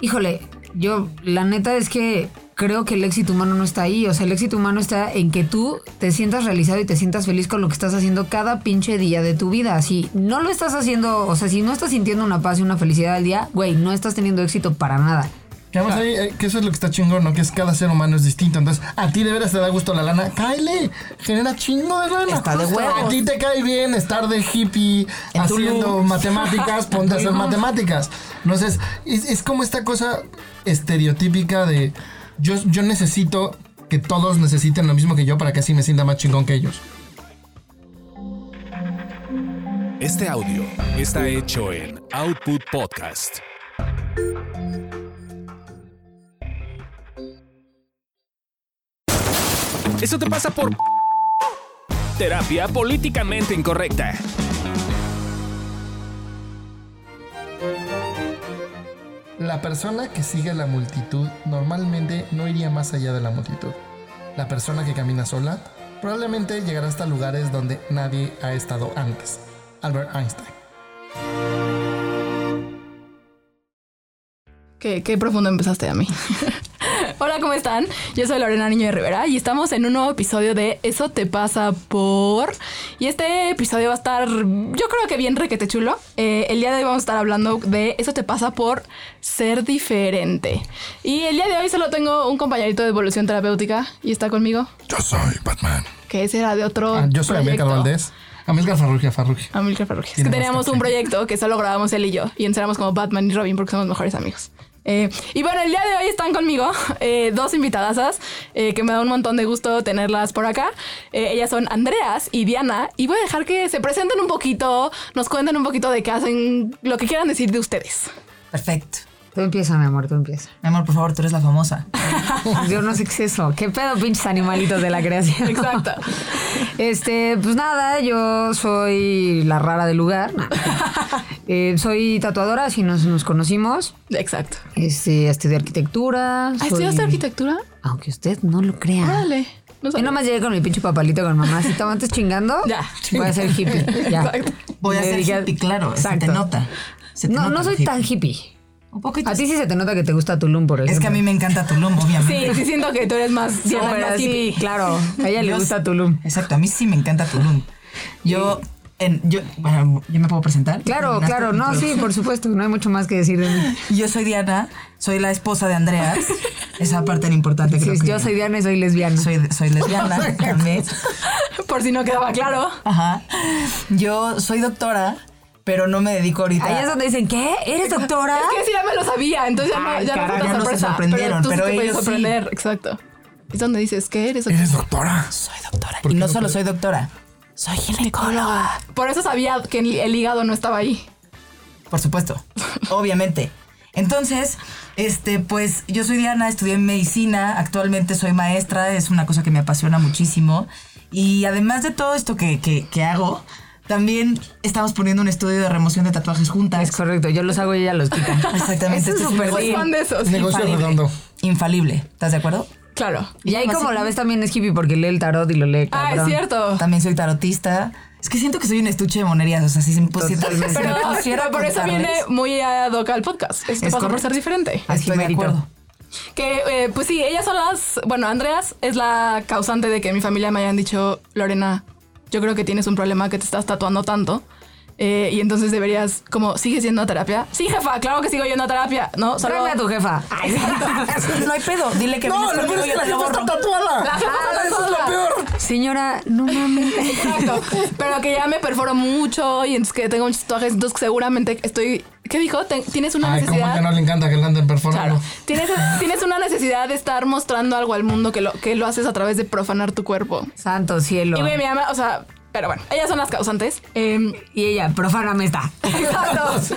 Híjole, yo la neta es que creo que el éxito humano no está ahí. O sea, el éxito humano está en que tú te sientas realizado y te sientas feliz con lo que estás haciendo cada pinche día de tu vida. Si no lo estás haciendo, o sea, si no estás sintiendo una paz y una felicidad al día, güey, no estás teniendo éxito para nada. Que además ahí, eh, que eso es lo que está chingón, ¿no? Que es cada ser humano es distinto. Entonces, a ti de veras te da gusto la lana. Cáele, genera chingo de lana. Está de huevos. A ti te cae bien estar de hippie En haciendo matemáticas, ponte a hacer matemáticas. Entonces, es, es como esta cosa estereotípica de yo, yo necesito que todos necesiten lo mismo que yo para que así me sienta más chingón que ellos. Este audio está hecho en Output Podcast. Eso te pasa por terapia políticamente incorrecta. La persona que sigue la multitud normalmente no iría más allá de la multitud. La persona que camina sola probablemente llegará hasta lugares donde nadie ha estado antes. Albert Einstein. Qué, qué profundo empezaste a mí. Hola, ¿cómo están? Yo soy Lorena Niño de Rivera y estamos en un nuevo episodio de Eso te pasa por... Y este episodio va a estar, yo creo que bien requete chulo. Eh, el día de hoy vamos a estar hablando de Eso te pasa por ser diferente. Y el día de hoy solo tengo un compañerito de evolución terapéutica y está conmigo, Yo soy Batman. que ese era de otro Ah, yo soy Amílcar proyecto. Valdés. Amílcar Farrugia, Farrugia. Amilcar Farrugia. Es que teníamos un proyecto que solo grabamos él y yo y encerramos como Batman y Robin porque somos mejores amigos. Eh, y bueno, el día de hoy están conmigo eh, dos invitadasas eh, que me da un montón de gusto tenerlas por acá. Eh, ellas son Andreas y Diana y voy a dejar que se presenten un poquito, nos cuenten un poquito de qué hacen, lo que quieran decir de ustedes. Perfecto. Tú empieza, mi amor, tú empieza. Mi amor, por favor, tú eres la famosa. Yo no sé qué es eso. ¿Qué pedo, pinches animalitos de la creación? Exacto. Este, pues nada, yo soy la rara del lugar. Eh, soy tatuadora, así nos, nos conocimos. Exacto. Este, estudié arquitectura. ¿Ah, soy- ¿Estudiaste arquitectura? Aunque usted no lo crea. Dale. No Yo nomás llegué con mi pinche papalito con mamá. Si estaba antes chingando, Ya. voy a ser hippie. Ya. Exacto. Voy a ser hippie, claro. Se te nota. Se te No, nota no soy hippie. tan hippie. Un poquito. A ti sí se te nota que te gusta Tulum, por ejemplo. Es que a mí me encanta Tulum, Sí, obviamente. sí siento que tú eres más, Sí, Diana, pero más sí, hippie. claro. A ella le Yo- gusta Tulum. Exacto, a mí sí me encanta Tulum. Yo, en, yo, bueno, ¿yo me puedo presentar? Claro, ¿Terminaste claro. No, sí, por supuesto. No hay mucho más que decir de mí. Yo soy Diana, soy la esposa de Andreas. Esa parte era importante, creo Sí, que yo soy Diana y soy lesbiana. soy, soy lesbiana también. Por si no quedaba claro. Ajá. Yo soy doctora, pero no me dedico ahorita. Ahí es donde dicen, ¿qué? ¿Eres doctora? Es que sí, ya me lo sabía, entonces ya, Ay, no, ya no ya tan no se sorprendieron, pero tú pero sí te puedes ellos sí. sorprender, exacto. Es donde dices, ¿qué eres? ¿Eres doctora? Soy doctora. Y no solo soy doctora, soy ginecóloga. Por eso sabía que el el hígado no estaba ahí. Por supuesto, obviamente. Entonces, este, pues yo soy Diana, estudié medicina, actualmente soy maestra, es una cosa que me apasiona muchísimo. Y además de todo esto que, que- que hago, también estamos poniendo un estudio de remoción de tatuajes juntas. Es correcto. Yo los hago y ella los quita. Exactamente. Eso es súper de esos. Negocio infalible. redondo. Infalible, ¿estás de acuerdo? Claro. Y ahí como la ves también es hippie porque lee el tarot y lo lee Ah, es cierto. También soy tarotista. Es que siento que soy un estuche de monerías, o sea, si se me pusiera, me Pero, por eso viene muy ad hoc al podcast. Esto Es pasa por ser diferente. Estoy de Jimérito. acuerdo. Que, eh, pues sí, ellas son las... Bueno, Andreas es la causante de que mi familia me hayan dicho, Lorena, yo creo que tienes un problema que te estás tatuando tanto. Eh, y entonces deberías, como, ¿sigues yendo a terapia? Sí, jefa, claro que sigo yendo a terapia, ¿no? Solo... Tráeme a tu jefa. No hay pedo, dile que No, lo peor es que la jefa está tatuada. La jefa Ah, está eso es lo tatuada. peor. Señora, no mames. Exacto. Pero que ya me perforo mucho y entonces que tengo muchos tatuajes, entonces que seguramente estoy... ¿Qué dijo? Tienes una Ay, como necesidad... que no le encanta que le anden perforando. Claro. Tienes, tienes una necesidad de estar mostrando algo al mundo que lo, que lo haces a través de profanar tu cuerpo. Santo cielo. Y güey, mi mamá, o sea, pero bueno, ellas son las causantes. Em, Y ella, profáname. Exacto.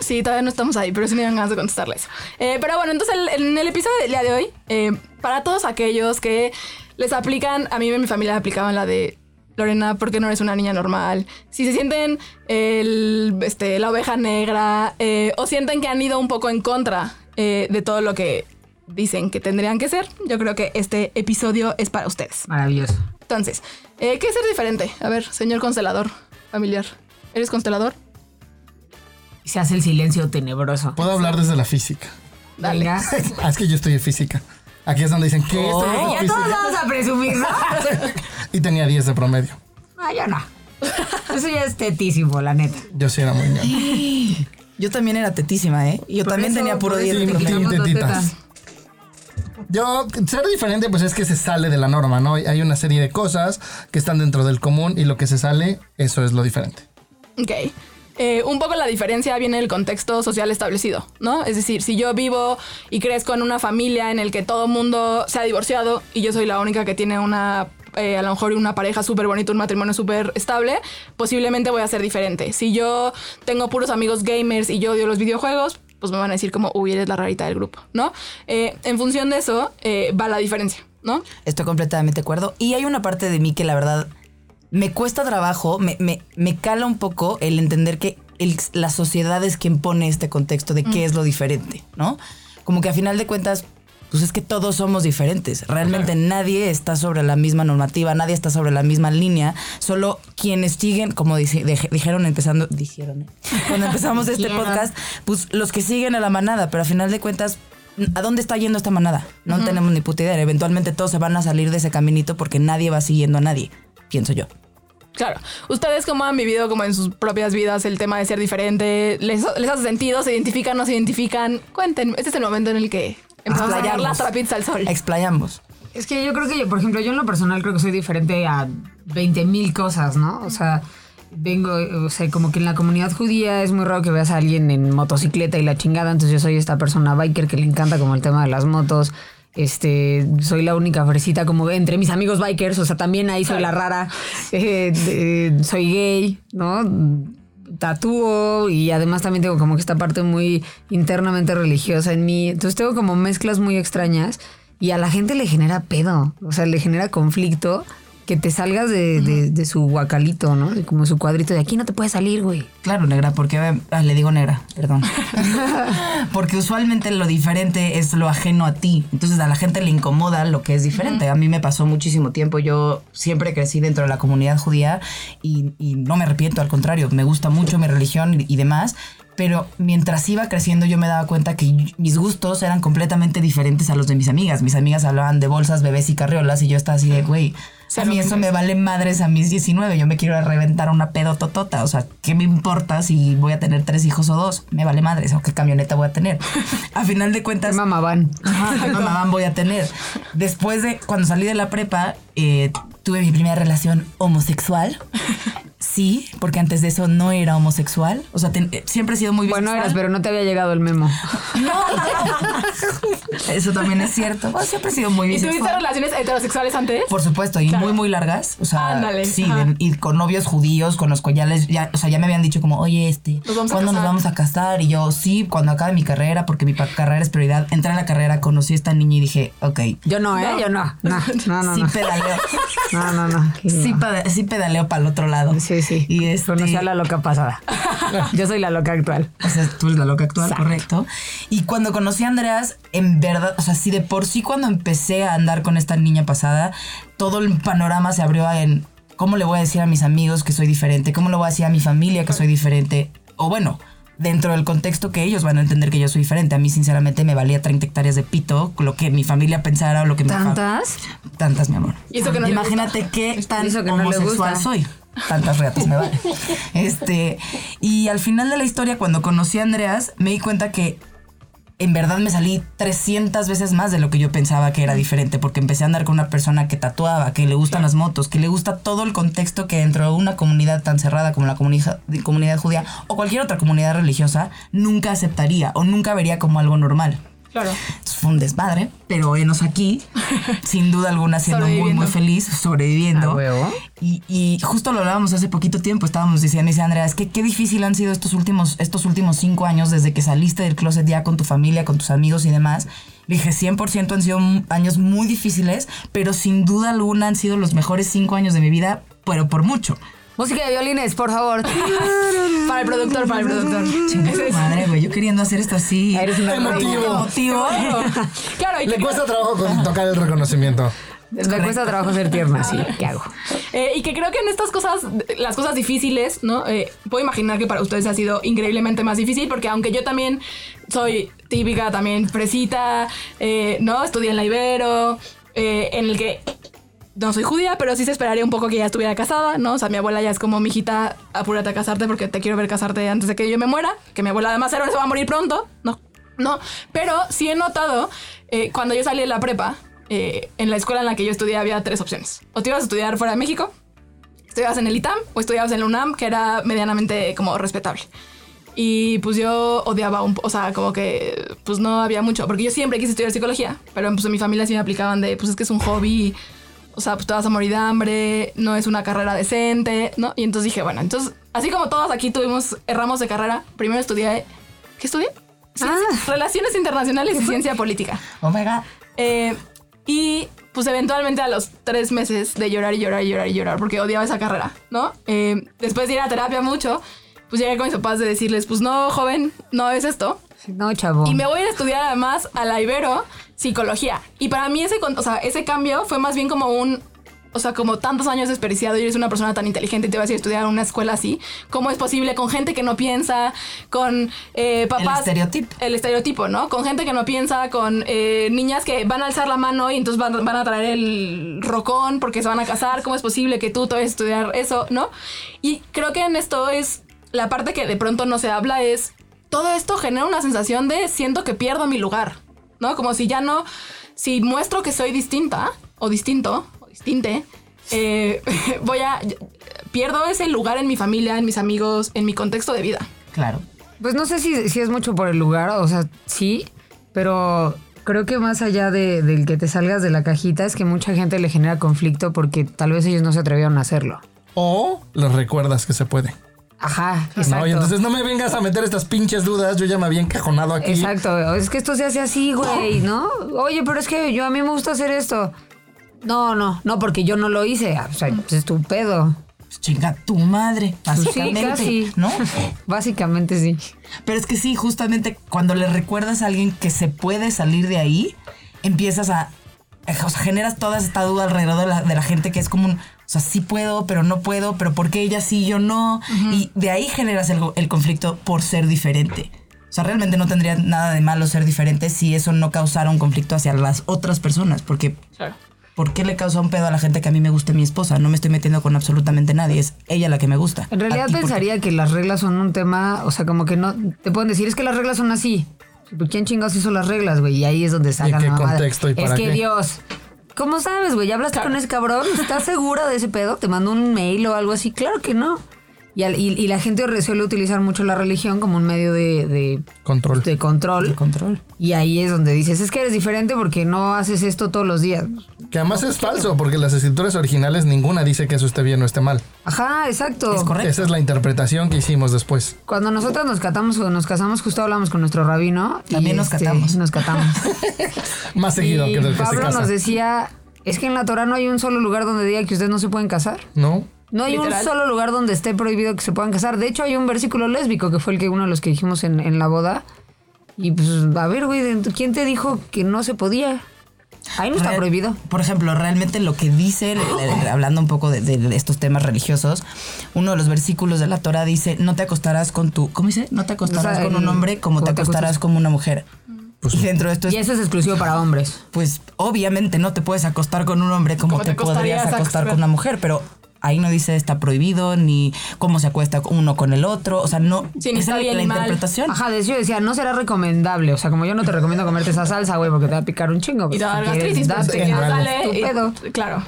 Sí, todavía no estamos ahí, pero sí me dan ganas de contestarles. Eh, pero bueno, entonces el- en el episodio del día de hoy, eh, para todos aquellos que les aplican, a mí y a mi familia aplicaban la de Lorena, ¿por qué no eres una niña normal? Si se sienten el, este, la oveja negra eh, o sienten que han ido un poco en contra eh, de todo lo que dicen que tendrían que ser, yo creo que este episodio es para ustedes. Maravilloso. Entonces, eh, ¿qué es ser diferente? A ver, señor constelador familiar. ¿Eres constelador? Se hace el silencio tenebroso. Puedo hablar desde la física. Dale. Venga. Ah, es que yo estoy en física. Aquí es donde dicen que es Ya todos física. vamos a presumir, ¿no? Y tenía 10 de promedio. Ah, yo no. Eso ya es tetísimo, la neta. Yo sí era muy ñoño. Yo también era tetísima, ¿eh? Y Yo Por también eso- tenía puro por eso 10 de promedio. tetitas. Yo, ser diferente, pues es que se sale de la norma, ¿no? Hay una serie de cosas que están dentro del común y lo que se sale, eso es lo diferente. Ok. Eh, un poco la diferencia viene del contexto social establecido, ¿no? Es decir, si yo vivo y crezco en una familia en el que todo mundo se ha divorciado y yo soy la única que tiene una, eh, a lo mejor una pareja súper bonita, un matrimonio súper estable, posiblemente voy a ser diferente. Si yo tengo puros amigos gamers y yo odio los videojuegos, pues me van a decir como, uy, eres la rarita del grupo, ¿no? Eh, en función de eso eh, va la diferencia, ¿no? Estoy completamente de acuerdo. Y hay una parte de mí que la verdad me cuesta trabajo, me, me, me cala un poco el entender que el- la sociedad es quien pone este contexto de qué es lo diferente, ¿no? Como que a final de cuentas, pues es que todos somos diferentes. Realmente nadie está sobre la misma normativa, nadie está sobre la misma línea. Solo quienes siguen, como dice- dije- dijeron empezando, dijeron, ¿eh? cuando empezamos este podcast, pues los que siguen a la manada, pero a final de cuentas, ¿a dónde está yendo esta manada? No tenemos ni puta idea. Eventualmente todos se van a salir de ese caminito porque nadie va siguiendo a nadie, pienso yo. Claro. ¿Ustedes cómo han vivido como en sus propias vidas el tema de ser diferente? ¿Les, les hace sentido? ¿Se identifican? ¿No se identifican? Cuenten. Este es el momento en el que empezamos a las al sol. Explayamos. Es que yo creo que yo, por ejemplo, yo en lo personal creo que soy diferente a 20 mil cosas, ¿no? O sea, vengo, o sea, como que en la comunidad judía es muy raro que veas a alguien en motocicleta y la chingada, entonces yo soy esta persona biker que le encanta como el tema de las motos. Este, soy la única fresita como entre mis amigos bikers, o sea, también ahí soy la rara. Eh, soy gay, ¿no? Tatúo y además también tengo como que esta parte muy internamente religiosa en mí. Entonces tengo como mezclas muy extrañas y a la gente le genera pedo, o sea, le genera conflicto que te salgas de, de- de su guacalito, ¿no? De como su cuadrito de aquí no te puedes salir, güey. Claro, negra, porque ah, le digo negra, perdón. porque usualmente lo diferente es lo ajeno a ti. Entonces a la gente le incomoda lo que es diferente. A mí me pasó muchísimo tiempo. Yo siempre crecí dentro de la comunidad judía y, y no me arrepiento, al contrario, me gusta mucho mi religión y, y demás. Pero mientras iba creciendo yo me daba cuenta que mis gustos eran completamente diferentes a los de mis amigas. Mis amigas hablaban de bolsas, bebés y carriolas y yo estaba así de, güey, a mí eso me vale madres a mis 19. Yo me quiero reventar una pedototota. O sea, ¿qué me importa si voy a tener tres hijos o dos? Me vale madres. O qué camioneta voy a tener. A final de cuentas, Mamá van. Ajá, ¿qué mamá voy a tener. Después de, cuando salí de la prepa, eh, tuve mi primera relación homosexual. Sí, porque antes de eso no era homosexual. O sea, ten- eh, siempre he sido muy Bueno, bisexual. eras, pero no te había llegado el memo. Eso también es cierto. Bueno, siempre he sido muy ¿Y tuviste bisexual. relaciones heterosexuales antes? Por supuesto, y Claro. muy, muy largas. O sea, Ándale, sí, de- y con novios judíos, con los collares. Ya, o sea, ya me habían dicho como, oye, este, Nos ¿cuándo nos vamos a casar? Y yo, sí, cuando acabe mi carrera, porque mi carrera es prioridad. Entré a la carrera, conocí a esta niña y dije, ok, Yo no, ¿eh? No. Yo no. No, no, no. sí no. Pedaleo. No, no, no. sí, peda- sí pedaleo para el otro lado. Sí, sí. Y este, Conocí a la loca pasada. Yo soy la loca actual. O sea, tú eres la loca actual, Exacto. correcto. Y cuando conocí a Andreas, en verdad, o sea, sí de por sí cuando empecé a andar con esta niña pasada, todo el panorama se abrió en cómo le voy a decir a mis amigos que soy diferente, cómo le voy a decir a mi familia que soy diferente. O bueno, dentro del contexto que ellos van a entender que yo soy diferente. A mí, sinceramente, me valía 30 hectáreas de pito, lo que mi familia pensara o lo que mi fa- ¿Tantas? Tantas, mi amor. Y eso que no le Imagínate qué tan Eso que homosexual soy. Tantas reatas me vale. Este, y al final de la historia, cuando conocí a Andreas, me di cuenta que en verdad me salí 300 veces más de lo que yo pensaba que era diferente, porque empecé a andar con una persona que tatuaba, que le gustan las motos, que le gusta todo el contexto que dentro de una comunidad tan cerrada como la comunidad, comunidad judía o cualquier otra comunidad religiosa, nunca aceptaría o nunca vería como algo normal. Claro. Fue un desmadre, pero venos aquí, sin duda alguna, siendo muy, muy feliz, sobreviviendo. Y, y justo lo hablábamos hace poquito tiempo, estábamos diciendo, dice Andrea, es que qué difícil han sido estos últimos, estos últimos cinco años desde que saliste del closet ya con tu familia, con tus amigos y demás. Le dije, 100% han sido años muy difíciles, pero sin duda alguna han sido los mejores cinco años de mi vida, pero por mucho. Música de violines, por favor. Para el productor, para el productor. Chinga tu madre, güey, yo queriendo hacer esto así. Eres una Emotivo. Emotivo. Claro, y Le que- cuesta trabajo con tocar el reconocimiento. Me cuesta trabajo ser tierna, sí. ¿Qué hago? Eh, y que creo que en estas cosas, las cosas difíciles, ¿no? Eh, puedo imaginar que para ustedes ha sido increíblemente más difícil, porque aunque yo también soy típica, también fresita, eh, ¿no? Estudié en la Ibero, eh, en el que no soy judía, pero sí se esperaría un poco que ya estuviera casada, ¿no? O sea, mi abuela ya es como, mijita, apúrate a casarte porque te quiero ver casarte antes de que yo me muera, que mi abuela además era, se va a morir pronto, ¿no? No, pero sí he notado, eh, cuando yo salí de la prepa, eh, en la escuela en la que yo estudié había tres opciones. O te ibas a estudiar fuera de México, estudiabas en el ITAM o estudiabas en la UNAM, que era medianamente como respetable. Y pues yo odiaba un o sea, como que pues no había mucho, porque yo siempre quise estudiar psicología, pero pues en mi familia sí me aplicaban de, pues es que es un hobby, o sea, pues te vas a morir de hambre, no es una carrera decente, ¿no? Y entonces dije, bueno, entonces, así como todos aquí tuvimos, erramos de carrera, primero estudié, ¿qué estudié? Ciencia- Relaciones Internacionales y Ciencia Política. Oh my God. Eh, y pues eventualmente a los tres meses de llorar y llorar y llorar y llorar porque odiaba esa carrera, ¿no? Eh, después de ir a terapia mucho, pues llegué con mis papás de decirles, pues no, joven, no es esto. No, chavo. Y me voy a ir a estudiar además a la Ibero psicología. Y para mí ese, o sea, ese cambio fue más bien como un... O sea, como tantos años desperdiciado y eres una persona tan inteligente y te vas a ir a estudiar a una escuela así. ¿Cómo es posible con gente que no piensa, con eh, papás... estereotipo. El estereotipo, ¿no? Con gente que no piensa, con eh, niñas que van a alzar la mano y entonces van, van a traer el rocón porque se van a casar. ¿Cómo es posible que tú te vayas a estudiar eso, no? Y creo que en esto es la parte que de pronto no se habla es todo esto genera una sensación de siento que pierdo mi lugar, ¿no? Como si ya no, si muestro que soy distinta o distinto o distinte, eh, voy a pierdo ese lugar en mi familia, en mis amigos, en mi contexto de vida. Claro. Pues no sé si, si es mucho por el lugar, o sea, sí, pero creo que más allá de, del que te salgas de la cajita es que mucha gente le genera conflicto porque tal vez ellos no se atrevieron a hacerlo. O les recuerdas que se puede. Ajá, exacto. No, y entonces no me vengas a meter estas pinches dudas. Yo ya me había encajonado aquí. Exacto, es que esto se hace así, güey, ¿no? Oye, pero es que yo a mí me gusta hacer esto. No, no, no, porque yo no lo hice. O sea, es tu pedo. Pues chinga tu madre, Pues sí, básicamente. casi. ¿No? Básicamente sí. Pero es que sí, justamente cuando le recuerdas a alguien que se puede salir de ahí, empiezas a. O sea, generas toda esta duda alrededor de la, de la gente que es como un. O sea, sí puedo, pero no puedo, pero ¿por qué ella sí, yo no? Y de ahí generas el, el conflicto por ser diferente. O sea, realmente no tendría nada de malo ser diferente si eso no causara un conflicto hacia las otras personas. Porque, Claro. ¿por qué le causa un pedo a la gente que a mí me guste mi esposa? No me estoy metiendo con absolutamente nadie. Es ella la que me gusta. En realidad ¿A ti qué? pensaría que las reglas son un tema, o sea, como que no te pueden decir, es que las reglas son así. Pues, ¿Quién chingados hizo las reglas, güey? Y ahí es donde sacan qué la mamada. contexto y Es para que qué? Dios. ¿Cómo sabes, güey? ¿Ya hablaste con ese cabrón? ¿Estás segura de ese pedo? ¿Te mandó un mail o algo así? Claro que no. Y, al- y- y la gente suele utilizar mucho la religión como un medio de, de, Control. de control. El control. Y ahí es donde dices, es que eres diferente porque no haces esto todos los días. Que además es falso, porque las escrituras originales ninguna dice que eso esté bien o esté mal. Ajá, exacto. Es correcto. Esa es la interpretación que hicimos después. Cuando nosotros nos catamos o nos casamos, justo hablamos con nuestro rabino. y, También nos catamos. Nos catamos. Más seguido y que del que se Pablo casa. nos decía, es que en la Torah no hay un solo lugar donde diga que ustedes no se pueden casar. ¿No? No hay Literal. un solo lugar donde esté prohibido que se puedan casar. De hecho, hay un versículo lésbico que fue el que uno de los que dijimos en, en la boda. Y pues, a ver, güey, ¿quién te dijo que no se podía? Ahí no está Real- prohibido. Por ejemplo, realmente lo que dice, hablando un poco de, de estos temas religiosos, uno de los versículos de la Torah dice, no te acostarás con tu, ¿cómo dice? No te acostarás O sea, con un hombre como como te acostarás con una mujer. Pues y dentro de esto es, Y eso es exclusivo para hombres. pues obviamente no te puedes acostar con un hombre como Como te, te podrías acostar con una mujer, pero ahí no dice está prohibido ni cómo se acuesta uno con el otro, o sea, no Sí, ni está bien la interpretación. Ajá, de hecho decía, no será recomendable. O sea, como yo no te recomiendo comerte esa salsa, güey, porque te va a picar un chingo. Y pues, te va a dar si quieres, gastritis, pero si te date. Tu y- pedo. claro.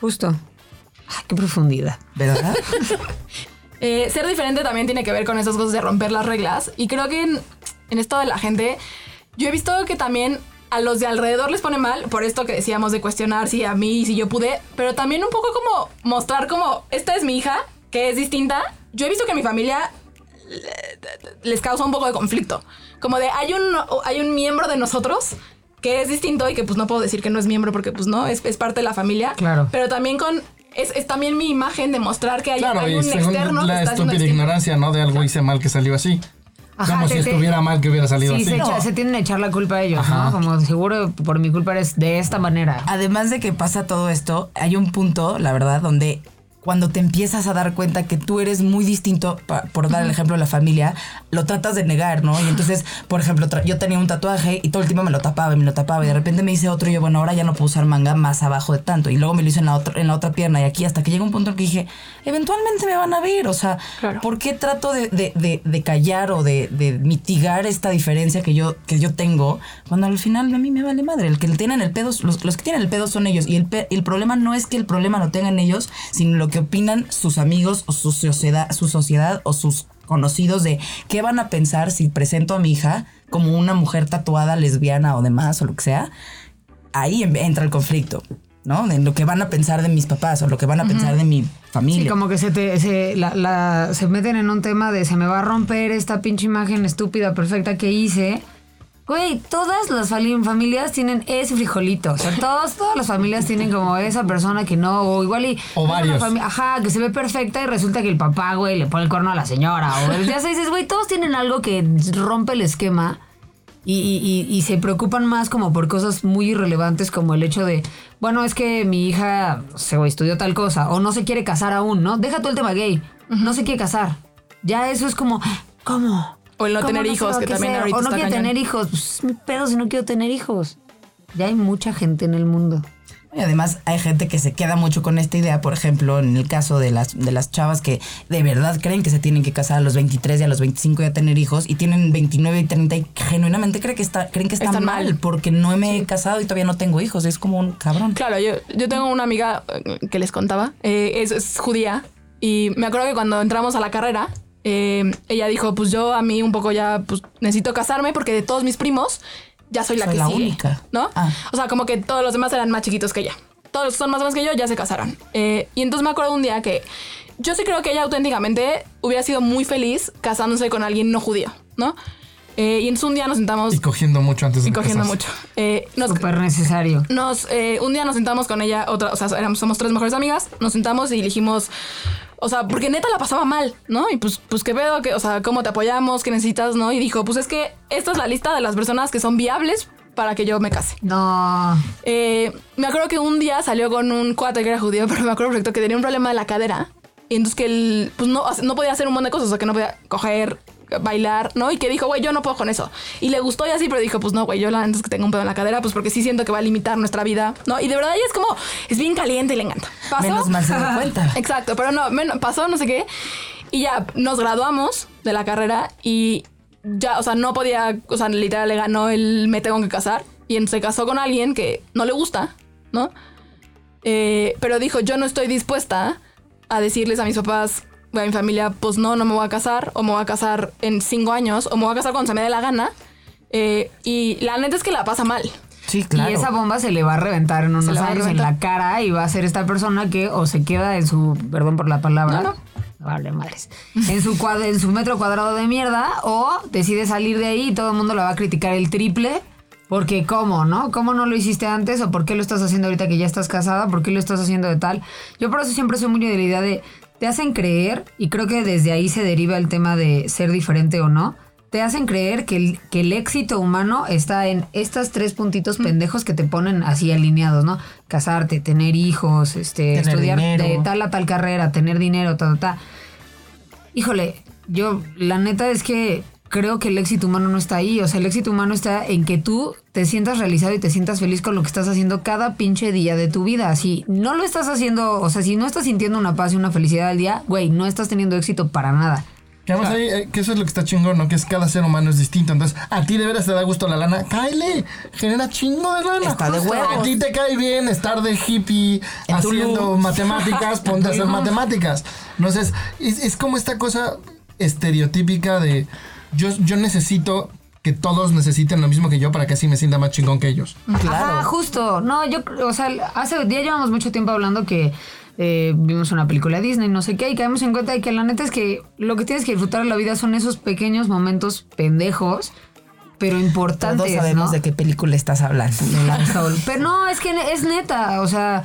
Justo. Ay, qué profundidad. ¿Verdad? Eh, ser diferente también tiene que ver con esas cosas de romper las reglas. Y creo que en, en esto de la gente, yo he visto que también a los de alrededor les pone mal, por esto que decíamos de cuestionar si a mí, si yo pude, pero también un poco como mostrar como, esta es mi hija, que es distinta. Yo he visto que a mi familia le- les causa un poco de conflicto. Como de, hay un, hay un miembro de nosotros que es distinto y que pues no puedo decir que no es miembro porque pues no, es, es parte de la familia. Claro. Pero también con... Es, es también mi imagen de mostrar que hay, Claro, hay y según externo que la está haciendo estúpida ignorancia, ¿no? De algo hice mal que salió así. Ajá, como te- si te- estuviera mal que hubiera salido Sí, así. se, echa- se tienden a echar la culpa a ellos, Ajá. ¿no? Como seguro por mi culpa eres de esta manera. Además de que pasa todo esto, hay un punto, la verdad, donde cuando te empiezas a dar cuenta que tú eres muy distinto, por dar el ejemplo de la familia, lo tratas de negar, ¿no? Y entonces, por ejemplo, yo tenía un tatuaje y todo el tiempo me lo tapaba y me lo tapaba y de repente me hice otro y yo, bueno, ahora ya no puedo usar manga más abajo de tanto. Y luego me lo hice en la otra, en la otra pierna y aquí hasta que llega un punto en que dije, eventualmente me van a ver, o sea, Claro. ¿por qué trato de, de- de- de callar o de, de mitigar esta diferencia que yo, que yo tengo cuando al final a mí me vale madre? El que tienen el pedo, los, los que tienen el pedo son ellos y el, pe- el problema no es que el problema lo tengan ellos, sino lo que opinan sus amigos o su sociedad, su sociedad o sus conocidos de qué van a pensar si presento a mi hija como una mujer tatuada, lesbiana o demás o lo que sea. Ahí em- entra el conflicto. ¿No? De lo que van a pensar de mis papás o lo que van a pensar de mi familia. Sí, como que se te se, la- la- se meten en un tema de se me va a romper esta pinche imagen estúpida, perfecta que hice. Güey, todas las familias tienen ese frijolito. O sea, todas, todas las familias tienen como esa persona que no, o igual y. O varios. Ajá, que se ve perfecta y resulta que el papá, güey, le pone el cuerno a la señora. O ya se dices, güey, todos tienen algo que rompe el esquema. Y, y- y- y se preocupan más como por cosas muy irrelevantes como el hecho de, bueno, es que mi hija se estudió tal cosa o no se quiere casar aún, ¿no? Deja tú el tema gay, no se quiere casar. Ya eso es como, ¿cómo? O el no ¿Cómo tener se hijos, a que también casar? ahorita O no está quiere cañón. tener hijos, pues es mi pedo si no quiero tener hijos. Ya hay mucha gente en el mundo. Y además hay gente que se queda mucho con esta idea, por ejemplo, en el caso de las, de las chavas que de verdad creen que se tienen que casar a los 23 y a los 25 ya tener hijos y tienen 29 y 30 y genuinamente creen que está, creen que está Están mal, mal. porque no me he casado y todavía no tengo hijos. Es como un cabrón. Claro, yo, yo tengo una amiga eh, que les contaba, eh, es, es judía, y me acuerdo que cuando entramos a la carrera, eh, ella dijo, pues yo a mí un poco ya pues, necesito casarme porque de todos mis primos ya soy la Soy que la sigue, única. ¿no? Ah. O sea, como que todos los demás eran más chiquitos que ella. Todos los que son más grandes que yo ya se casaron. Eh, y entonces me acuerdo un día que yo sí creo que ella auténticamente hubiera sido muy feliz casándose con alguien no judío, ¿no? Eh, y entonces un día nos sentamos Y cogiendo mucho antes de y cogiendo mucho. Eh, nos, Súper necesario. nos, eh, un día nos sentamos con ella, otra, o sea, éramos, somos tres mejores amigas, nos sentamos y dijimos, o sea, porque neta la pasaba mal, ¿no? Y pues, pues qué pedo, que, o sea, cómo te apoyamos, qué necesitas, ¿no? Y dijo, pues es que esta es la lista de las personas que son viables para que yo me case. No. Eh, me acuerdo que un día salió con un cuate que era judío, pero me acuerdo perfecto que tenía un problema de la cadera. Y entonces que él, pues no, no podía hacer un montón de cosas, o sea, que no podía coger, bailar, ¿no? Y que dijo, güey, yo no puedo con eso. Y le gustó y así, pero dijo, pues no, güey, yo la antes que tengo un pedo en la cadera, pues porque sí siento que va a limitar nuestra vida, ¿no? Y de verdad ella es como, es bien caliente y le encanta. ¿Pasó? Menos mal se dio cuenta. Exacto, pero no, men- pasó no sé qué. Y ya nos graduamos de la carrera y ya, o sea, no podía, o sea, literal le ganó el me tengo que casar. Y se casó con alguien que no le gusta, ¿no? Eh, pero dijo, yo no estoy dispuesta a decirles a mis papás, a mi familia, pues no, no me voy a casar, o me voy a casar en cinco años, o me voy a casar cuando se me dé la gana. Eh, y la neta es que la pasa mal. Sí, claro. Y esa bomba se le va a reventar en unos años en la cara y va a ser esta persona que o se queda en su, perdón por la palabra, No, no. vale madres, en su, cuad- en su metro cuadrado de mierda o decide salir de ahí y todo el mundo la va a criticar el triple. Porque cómo, ¿no? ¿Cómo no lo hiciste antes? ¿O por qué lo estás haciendo ahorita que ya estás casada? ¿Por qué lo estás haciendo de tal? Yo por eso siempre soy muy de la idea de, te hacen creer, y creo que desde ahí se deriva el tema de ser diferente o no, te hacen creer que el, que el éxito humano está en estos tres puntitos pendejos que te ponen así alineados, ¿no? Casarte, tener hijos, este, Tener estudiar dinero. de tal a tal carrera, tener dinero, ta, ta, ta. Híjole, yo la neta es que creo que el éxito humano no está ahí. O sea, el éxito humano está en que tú te sientas realizado y te sientas feliz con lo que estás haciendo cada pinche día de tu vida. Si no lo estás haciendo, o sea, si no estás sintiendo una paz y una felicidad al día, güey, no estás teniendo éxito para nada. Que además ahí, eh, que eso es lo que está chingón, ¿no? Que es cada ser humano es distinto. Entonces, a ti de veras te da gusto la lana, cáele, genera chingo de lana. Está de huevos. A ti te cae bien estar de hippie En haciendo matemáticas, ponte a hacer matemáticas. Entonces, es, es como esta cosa estereotípica de yo, yo necesito que todos necesiten lo mismo que yo para que así me sienta más chingón que ellos. Claro. Ajá, justo. No, yo, o sea, hace ya llevamos mucho tiempo hablando que eh, vimos una película de Disney, no sé qué, y caemos en cuenta de que la neta es que lo que tienes que disfrutar en la vida son esos pequeños momentos pendejos, pero importantes. Todos sabemos ¿no? de qué película estás hablando. Pero no, es que es neta, o sea,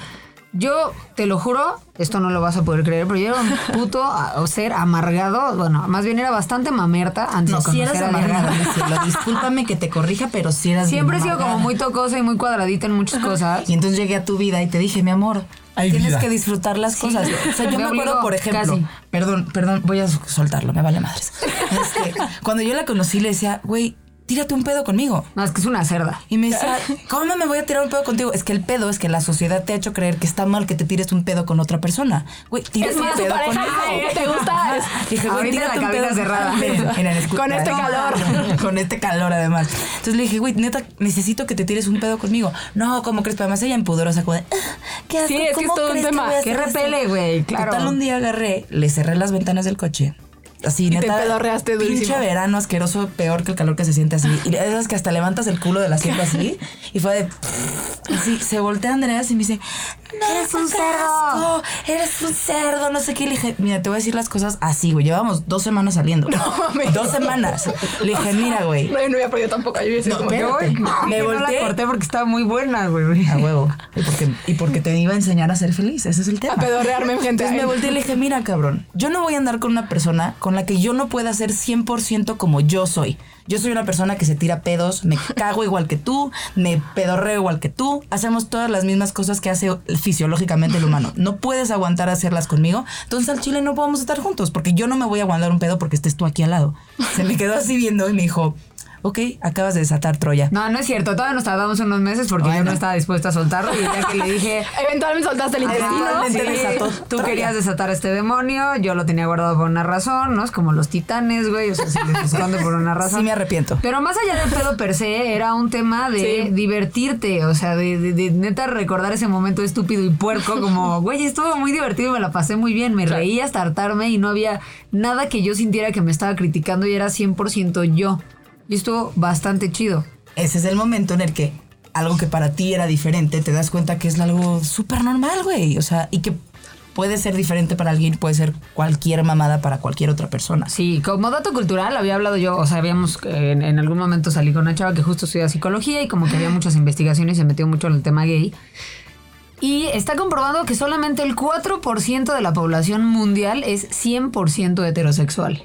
Yo te lo juro, esto no lo vas a poder creer, pero yo era un puto a- o ser amargado. Bueno, más bien era bastante mamerta antes No, de si eras conocer a Diana. amargada. Discúlpame que te corrija, pero si eras Siempre he sido como muy tocosa y muy cuadradita en muchas cosas. Y entonces llegué a tu vida y te dije, mi amor, Hay tienes vida. que disfrutar las cosas. O sea, yo Me me, acuerdo, obligó, por ejemplo, casi. perdón, perdón, voy a soltarlo, me vale madres. Este, cuando yo la conocí le decía, güey, tírate un pedo conmigo. No, es que es una cerda. Y me decía, ¿cómo me voy a tirar un pedo contigo? Es que el pedo es que la sociedad te ha hecho creer que está mal que te tires un pedo con otra persona. Güey, tírate Es un pedo conmigo. que te gusta Dije, güey, tírate la un pedo. cerrada. Con este calor. con este calor además. Entonces le dije, güey, neta, necesito que te tires un pedo conmigo. No, como crees? Pero además ella empudorosa, como de, "Ah, ¿qué asco, Sí, es que es ¿cómo todo un que tema. eso?" repele, güey, claro. Total, un día agarré, le cerré las ventanas del coche. Así, Y te neta. pedorreaste durísimo. Pinche verano asqueroso, peor que el calor que se siente así. Y esas que hasta levantas el culo del asiento así. Y fue de. Así, se voltea Andreas y me dice: No, Eres un cerdo". Eres un cerdo, no sé qué. Le dije: Mira, te voy a decir las cosas así, güey. Llevamos dos semanas saliendo. mames. dos semanas. Le dije: Mira, güey. No, yo no había perdido tampoco. Yo No, como, Me me no la volteé. corté porque estaba muy buena, güey. A huevo. Y porque, y porque te iba a enseñar a ser feliz. Ese es el tema. a pedorrearme en gente. Entonces me volteé y le dije, mira cabrón, yo no voy a andar con una persona con la que yo no pueda ser 100% como yo soy. Yo soy una persona que se tira pedos, me cago igual que tú, me pedorreo igual que tú, hacemos todas las mismas cosas que hace fisiológicamente el humano. No puedes aguantar hacerlas conmigo, entonces al chile no podemos estar juntos, porque yo no me voy a aguantar un pedo porque estés tú aquí al lado. Se me quedó así viendo y me dijo, ok, acabas de desatar Troya. No, no es cierto. Todavía nos tardamos unos meses porque yo no estaba dispuesta a soltarlo. Y ya que le dije, Eventualmente soltaste el intestino. Eventualmente Sí, desató tú Troya. querías desatar a este demonio, yo lo tenía guardado por una razón, ¿no? Es como los titanes, güey, o sea, se les esconde por una razón. Sí me arrepiento. Pero más allá del pedo per se, era un tema de Sí. divertirte, o sea, de, de- de neta recordar ese momento estúpido y puerco, como, güey, estuvo muy divertido me la pasé muy bien, me reí hasta hartarme y no había nada que yo sintiera que me estaba criticando y era 100% yo. Y estuvo bastante chido. ese es el momento en el que algo que para ti era diferente, te das cuenta que es algo súper normal, güey. O sea, y que puede ser diferente para alguien, puede ser cualquier mamada para cualquier otra persona. Sí, como dato cultural había hablado yo, o sea, habíamos en, en algún momento salí con una chava que justo estudia psicología y como que había muchas investigaciones y se metió mucho en el tema gay. Y está comprobando que solamente el 4% de la población mundial es 100% heterosexual.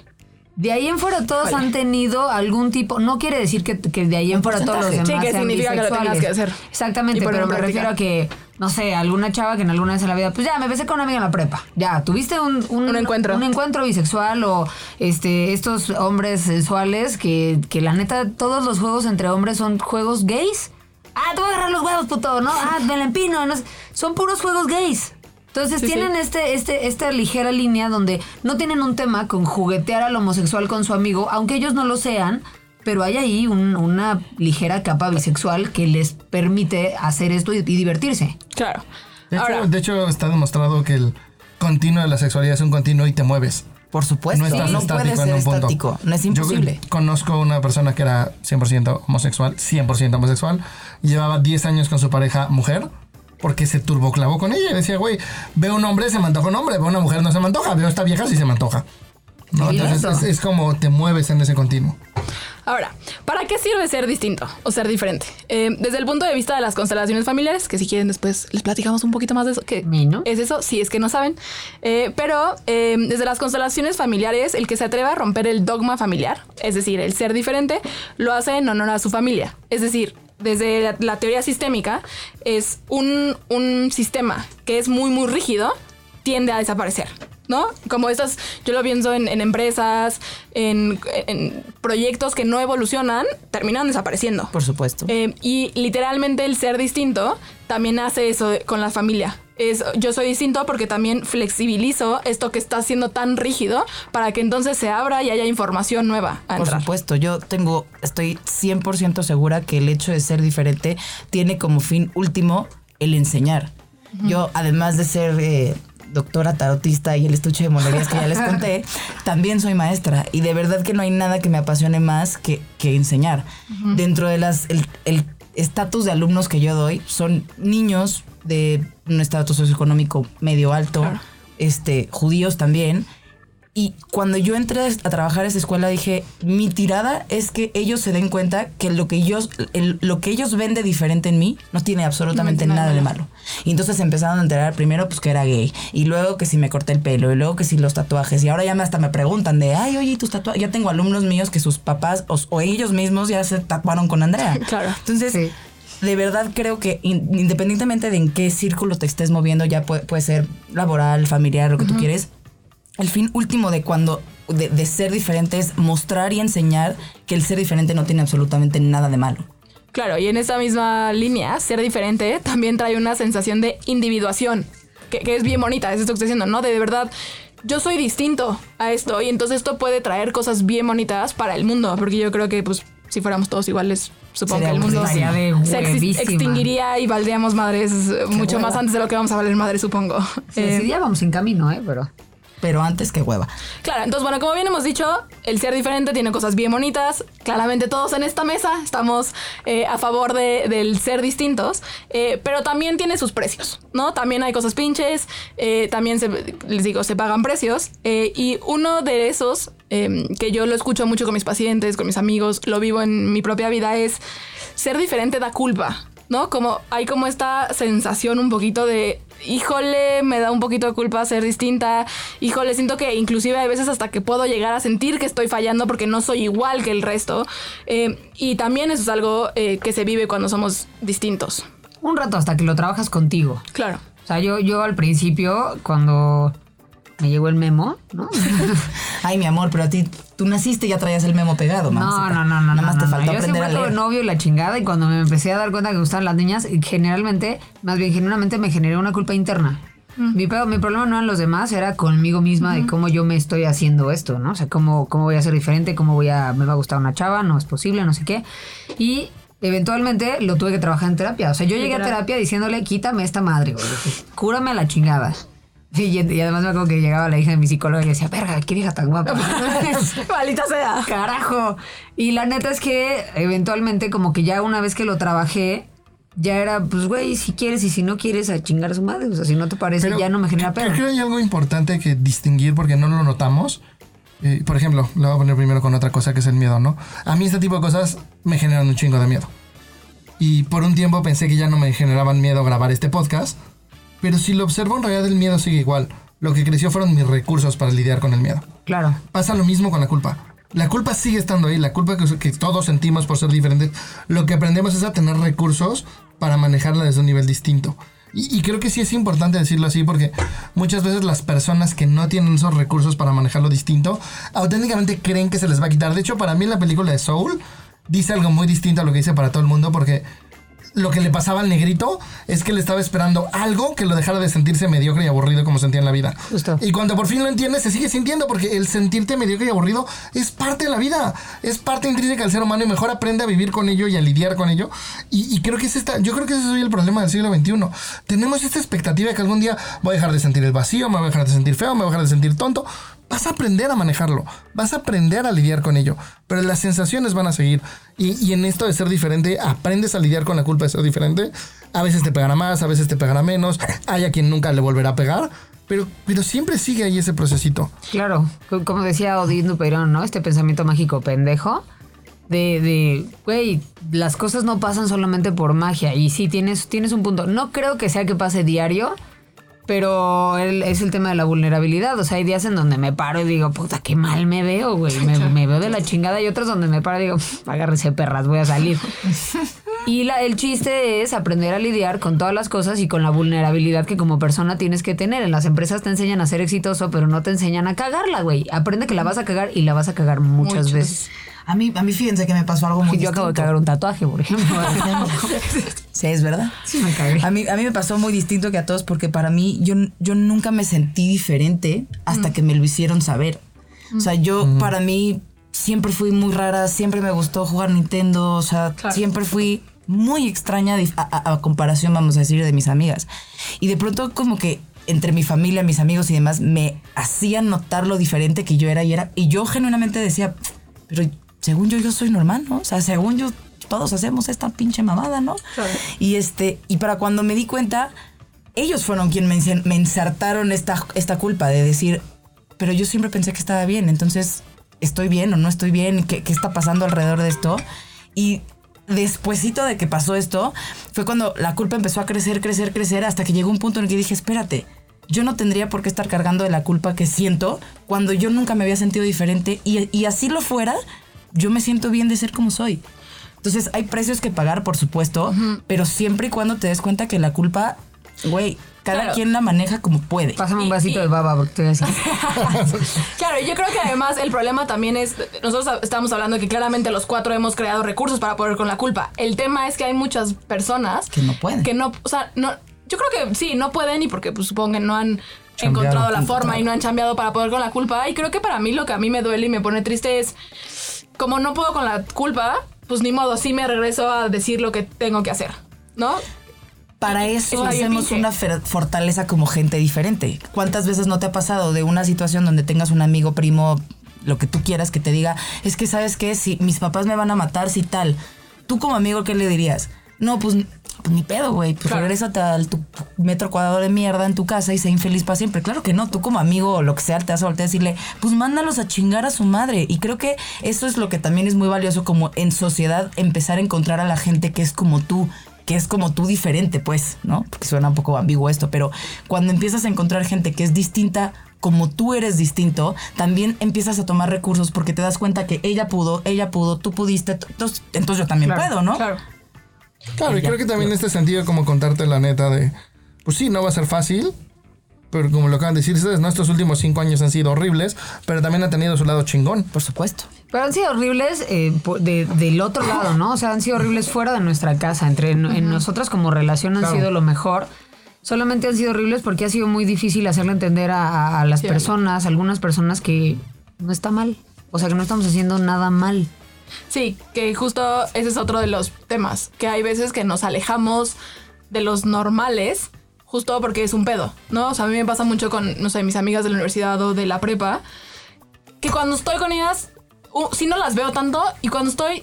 De ahí en fuera todos han tenido algún tipo, no quiere decir que, que de ahí en fuera todos los demás Sí, que sean significa que lo tengas bisexuales. que hacer. Exactamente, pero me práctica. refiero a que, no sé, alguna chava que en alguna vez en la vida, pues ya, me besé con una amiga en la prepa. Ya, tuviste un, Un encuentro. Un encuentro bisexual o este estos hombres sensuales que, que la neta, todos los juegos entre hombres son juegos gays. Ah, te voy a agarrar los huevos, puto, ¿no? Ah, me la empino. no sé. Son puros juegos gays. Entonces Sí, tienen sí. Este, este, esta ligera línea donde no tienen un tema con juguetear al homosexual con su amigo, aunque ellos no lo sean, pero hay ahí un- una ligera capa bisexual que les permite hacer esto y, y divertirse. Claro. De hecho, Ahora, de hecho, está demostrado que el continuo de la sexualidad es un continuo y te mueves. Por supuesto, No estás estático puede en un punto. estático, no es Yo imposible. conozco una persona que era 100% homosexual, 100% homosexual, llevaba 10 años con su pareja mujer, porque se turboclavó con ella. Y decía, güey, veo un hombre, se me antoja un hombre, veo una mujer, no se me antoja, veo esta vieja, sí se me antoja. ¿No? Entonces es, es como te mueves en ese continuo. ahora, ¿para qué sirve ser distinto o ser diferente? Eh, desde el punto de vista de las constelaciones familiares, que si quieren después les platicamos un poquito más de eso, que ¿Mi, no? es eso, si es que no saben. Eh, pero eh, desde las constelaciones familiares, el que se atreva a romper el dogma familiar, es decir, el ser diferente, lo hace en honor a su familia. Es decir, desde la, teoría sistémica, es un, un sistema que es muy, muy rígido, tiende a desaparecer. ¿No? Como estas, yo lo pienso en, en empresas, en, en proyectos que no evolucionan, terminan desapareciendo. Por supuesto. Eh, y literalmente el ser distinto también hace eso con la familia. Es, yo soy distinto porque también flexibilizo esto que está siendo tan rígido para que entonces se abra y haya información nueva a Por entrar. supuesto, yo tengo, estoy 100% segura que el hecho de ser diferente tiene como fin último el enseñar. Yo, además de ser eh, doctora tarotista y el estuche de monerías que ya les conté, también soy maestra y de verdad que no hay nada que me apasione más que, que enseñar. Dentro de las, el el estatus de alumnos que yo doy son niños de un estatus socioeconómico medio alto, Claro. este, judíos también, Y cuando yo entré a trabajar a esa escuela dije, mi tirada es que ellos se den cuenta que lo que ellos, el- lo que ellos ven de diferente en mí no tiene absolutamente No nada de malo. Y entonces empezaron a enterar primero pues que era gay. Y luego que si me corté el pelo. Y luego que si los tatuajes. Y ahora ya me hasta me preguntan de, ay, oye, ¿y tus tatuajes. Ya tengo alumnos míos que sus papás o, o ellos mismos ya se tatuaron con Andrea. Claro. Entonces, Sí. de verdad creo que in- independientemente de en qué círculo te estés moviendo, ya puede, puede ser laboral, familiar, lo que tú quieres, el fin último de cuando de, de ser diferente es mostrar y enseñar que el ser diferente no tiene absolutamente nada de malo. Claro, y en esa misma línea, ser diferente también trae una sensación de individuación, que, que es bien bonita, es esto que estoy diciendo, ¿no? De, de verdad, yo soy distinto a esto, y entonces esto puede traer cosas bien bonitas para el mundo, porque yo creo que, pues, si fuéramos todos iguales, supongo Sería que el mundo se extinguiría y valdríamos madres mucho hueva. más antes de lo que vamos a valer madres, supongo. Sí, Eh, sí, ya vamos en camino, ¿eh? Pero. Pero antes que hueva. Claro, entonces bueno, como bien hemos dicho, el ser diferente tiene cosas bien bonitas. Claramente todos en esta mesa estamos eh, a favor de- del ser distintos, eh, pero también tiene sus precios, ¿no? También hay cosas pinches, eh, también se, les digo, se pagan precios. y uno de esos, eh, que yo lo escucho mucho con mis pacientes, con mis amigos, lo vivo en mi propia vida, es ser diferente da culpa. ¿No? Como hay como esta sensación un poquito de, híjole, me da un poquito de culpa ser distinta, híjole, siento que inclusive hay veces hasta que puedo llegar a sentir que estoy fallando porque no soy igual que el resto. Eh, y también eso es algo eh, que se vive cuando somos distintos. Un rato hasta que lo trabajas contigo. Claro. O sea, yo, yo al principio, cuando me llegó el memo, ¿no? Ay, mi amor, pero a ti, tú naciste y ya traías el memo pegado, No, mamacita. no, no, no. Nada más no, te no, faltó Yo aprender siempre a tuve leer. novio y la chingada y cuando me empecé a dar cuenta que me gustaban las niñas, generalmente, más bien genuinamente me generé una culpa interna. Mi, pedo- mi problema no eran los demás, era conmigo misma de cómo yo me estoy haciendo esto, ¿no? O sea, cómo, cómo voy a ser diferente, cómo voy a, me va a gustar una chava, no es posible, no sé qué. Y eventualmente lo tuve que trabajar en terapia. O sea, yo llegué a terapia diciéndole, quítame esta madre, güey. Cúrame a la chingada. Y, y además me acuerdo que llegaba la hija de mi psicóloga y decía, verga, qué vieja tan guapa. Maldita sea. Carajo. Y la neta es que eventualmente como que ya una vez que lo trabajé, ya era, pues güey, si quieres y si no quieres a chingar a su madre. O sea, si no te parece, Pero ya no me genera pedo. Creo que hay algo importante que distinguir porque no lo notamos. Eh, por ejemplo, lo voy a poner primero con otra cosa que es el miedo, ¿no? A mí este tipo de cosas me generan un chingo de miedo. Y por un tiempo pensé que ya no me generaban miedo grabar este podcast. Pero si lo observo, en realidad el miedo sigue igual. Lo que creció fueron mis recursos para lidiar con el miedo. Claro. Pasa lo mismo con la culpa. La culpa sigue estando ahí, la culpa que, que todos sentimos por ser diferentes. Lo que aprendemos es a tener recursos para manejarla desde un nivel distinto. Y, y creo que sí es importante decirlo así porque muchas veces las personas que no tienen esos recursos para manejarlo distinto, auténticamente creen que se les va a quitar. De hecho, para mí la película de Soul dice algo muy distinto a lo que dice para todo el mundo porque lo que le pasaba al negrito es que le estaba esperando algo que lo dejara de sentirse mediocre y aburrido como sentía en la vida. Justo. Y cuando por fin lo entiendes, se sigue sintiendo porque el sentirte mediocre y aburrido es parte de la vida, es parte intrínseca del ser humano y mejor aprende a vivir con ello y a lidiar con ello. Y, y creo que es esta, yo creo que ese es hoy el problema del siglo XXI. Tenemos esta expectativa de que algún día voy a dejar de sentir el vacío, me voy a dejar de sentir feo, me voy a dejar de sentir tonto. Vas a aprender a manejarlo, vas a aprender a lidiar con ello, pero las sensaciones van a seguir. Y, y en esto de ser diferente, aprendes a lidiar con la culpa de ser diferente. A veces te pegará más, a veces te pegará menos. Hay a quien nunca le volverá a pegar, pero, pero siempre sigue ahí ese procesito. Claro. Co- Como decía Odín Duperón, ¿no? Este pensamiento mágico pendejo. De, de, güey, las cosas no pasan solamente por magia. Y sí, tienes, tienes un punto. No creo que sea que pase diario, pero el- es el tema de la vulnerabilidad. O sea, hay días en donde me paro y digo, puta, qué mal me veo, güey. Me, me veo de la chingada. Y otros donde me paro y digo, agárrese perras, voy a salir. Y la, el chiste es aprender a lidiar con todas las cosas y con la vulnerabilidad que como persona tienes que tener. En las empresas te enseñan a ser exitoso, pero no te enseñan a cagarla, güey. Aprende que la vas a cagar y la vas a cagar muchas, Muchas. veces. A mí, a mí fíjense que me pasó algo muy Yo acabo de cagar un tatuaje, por ejemplo. Sí, es verdad. Sí, me cagué. A mí, a mí me pasó muy distinto que a todos porque para mí yo, yo nunca me sentí diferente hasta que me lo hicieron saber. O sea, yo para mí siempre fui muy rara, siempre me gustó jugar Nintendo, o sea, Claro. siempre fui muy extraña a- a comparación, vamos a decir, de mis amigas. Y de pronto como que entre mi familia, mis amigos y demás me hacían notar lo diferente que yo era y era y yo genuinamente decía, pero según yo yo soy normal, ¿no? O sea, según yo todos hacemos esta pinche mamada, ¿no? Claro. Y este, y para cuando me di cuenta, ellos fueron quienes me, me insertaron esta, esta culpa de decir, pero yo siempre pensé que estaba bien, entonces, ¿estoy bien o no estoy bien? ¿Qué, qué está pasando alrededor de esto? Y despuesito de que pasó esto, fue cuando la culpa empezó a crecer, crecer, crecer, hasta que llegó un punto en el que dije, espérate, yo no tendría por qué estar cargando de la culpa que siento cuando yo nunca me había sentido diferente y, y así lo fuera, yo me siento bien de ser como soy. Entonces hay precios que pagar, por supuesto, pero siempre y cuando te des cuenta que la culpa, güey, cada Claro. quien la maneja como puede. Pásame un Y- vasito y- de baba porque estoy así. Claro, yo creo que además el problema también es, nosotros estamos hablando que claramente los cuatro hemos creado recursos para poder con la culpa. El tema es que hay muchas personas Que no pueden. Que no, o sea, no, yo creo que sí, no pueden y porque pues, supongo que no han Chambeado, encontrado la forma y no han cambiado para poder con la culpa. Y creo que para mí lo que a mí me duele y me pone triste es, como no puedo con la culpa, pues ni modo, sí me regreso a decir lo que tengo que hacer, ¿no? Para eso hacemos una fortaleza como gente diferente. ¿Cuántas veces no te ha pasado de una situación donde tengas un amigo, primo, lo que tú quieras que te diga, es que sabes qué, si mis papás me van a matar, si tal, tú como amigo, ¿qué le dirías? No, pues, pues ni pedo, güey. Pues Claro. regrésate al tu metro cuadrado de mierda en tu casa y sé infeliz para siempre. Claro que no, tú como amigo o lo que sea, te vas a voltear a decirle, pues mándalos a chingar a su madre. Y creo que eso es lo que también es muy valioso como en sociedad empezar a encontrar a la gente que es como tú que es como tú diferente, pues, ¿no? Porque suena un poco ambiguo esto, pero cuando empiezas a encontrar gente que es distinta como tú eres distinto, también empiezas a tomar recursos porque te das cuenta que ella pudo, ella pudo, tú pudiste, entonces, entonces yo también Claro, puedo, ¿no? Claro. Claro, y creo que también en este sentido, como contarte la neta de, pues sí, no va a ser fácil, pero como lo acaban de decir ustedes, ¿no? estos últimos cinco años han sido horribles, pero también ha tenido su lado chingón. Por supuesto. Pero han sido horribles eh, de- del otro lado, ¿no? O sea, han sido horribles fuera de nuestra casa. Entre en nosotras como relación han Claro. sido lo mejor. Solamente han sido horribles porque ha sido muy difícil hacerle entender a, a- a las Sí. personas, a algunas personas que no está mal. O sea, que no estamos haciendo nada mal. Sí, que justo ese es otro de los temas, que hay veces que nos alejamos de los normales justo porque es un pedo, ¿no? O sea, a mí me pasa mucho con, no sé, mis amigas de la universidad o de la prepa, que cuando estoy con ellas, uh, sí no las veo tanto y cuando estoy,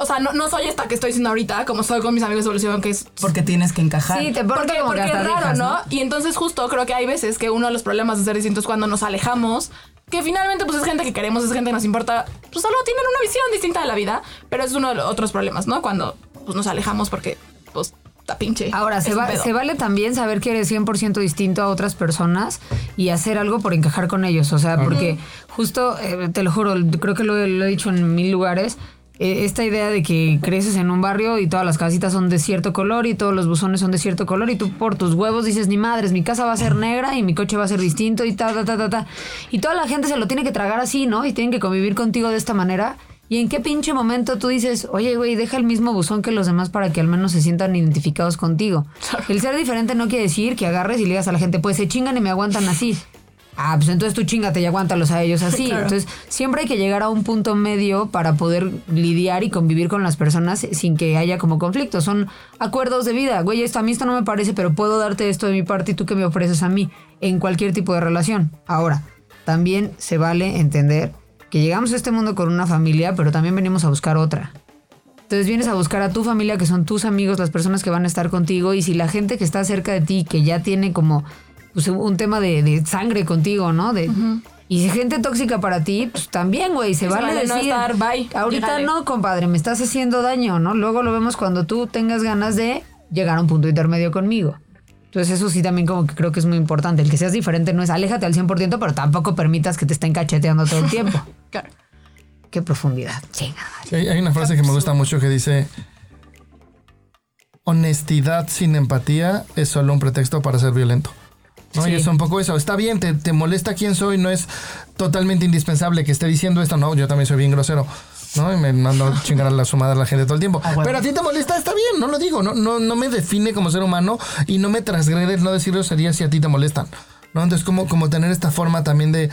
o sea, no, no soy esta que estoy diciendo ahorita, como soy con mis amigos de evolución, que es Porque tienes que encajar. Sí, te portas porque, como porque es raro. ¿no? Y entonces justo creo que hay veces que uno de los problemas de ser distintos es cuando nos alejamos, que finalmente pues es gente que queremos, es gente que nos importa, pues solo tienen una visión distinta de la vida, pero es uno de los otros problemas, ¿no? Cuando pues nos alejamos porque pues está pinche. Ahora, se, va- vale también saber que eres 100% distinto a otras personas y hacer algo por encajar con ellos. O sea, porque justo, eh, te lo juro, creo que lo he dicho en mil lugares. Eh, esta idea de que creces en un barrio y todas las casitas son de cierto color y todos los buzones son de cierto color y tú por tus huevos dices, ni madres, mi casa va a ser negra y mi coche va a ser distinto y ta, ta, ta, ta, ta. Y toda la gente se lo tiene que tragar así, ¿no? Y tienen que convivir contigo de esta manera. ¿Y en qué pinche momento tú dices, oye, güey, deja el mismo buzón que los demás para que al menos se sientan identificados contigo? El ser diferente no quiere decir que agarres y le digas a la gente, pues se chingan y me aguantan así. Ah, pues entonces tú chingate y aguántalos a ellos así. Claro. Entonces, siempre hay que llegar a un punto medio para poder lidiar y convivir con las personas sin que haya como conflictos. Son acuerdos de vida. Güey, esto a mí esto no me parece, pero puedo darte esto de mi parte y tú que me ofreces a mí en cualquier tipo de relación. Ahora, también se vale entender que llegamos a este mundo con una familia, pero también venimos a buscar otra. Entonces vienes a buscar a tu familia, que son tus amigos, las personas que van a estar contigo, y si la gente que está cerca de ti, que ya tiene como pues, un tema de, de sangre contigo, ¿no? De, Y si gente tóxica para ti, pues también, güey, se vale vale no decir, estar, bye, ahorita llégale". no, compadre, me estás haciendo daño, ¿no? Luego lo vemos cuando tú tengas ganas de llegar a un punto intermedio conmigo. Entonces eso sí también como que creo que es muy importante. El que seas diferente no es aléjate al 100%, pero tampoco permitas que te estén cacheteando todo el tiempo. Claro. Qué profundidad. Sí, Hay, hay una frase que me gusta mucho que dice, honestidad sin empatía es solo un pretexto para ser violento. ¿No? Y es un poco eso. Está bien, te, te molesta quién soy, no es totalmente indispensable que esté diciendo esto. No, yo también soy bien grosero. ¿no? Y me mando a chingar a la sumada a la gente todo el tiempo. Ah, bueno. Pero a ti te molesta, está bien, no lo digo. No, no, no me define como ser humano y no me transgrede no decir groserías si a ti te molestan. ¿no? Entonces, como, como tener esta forma también de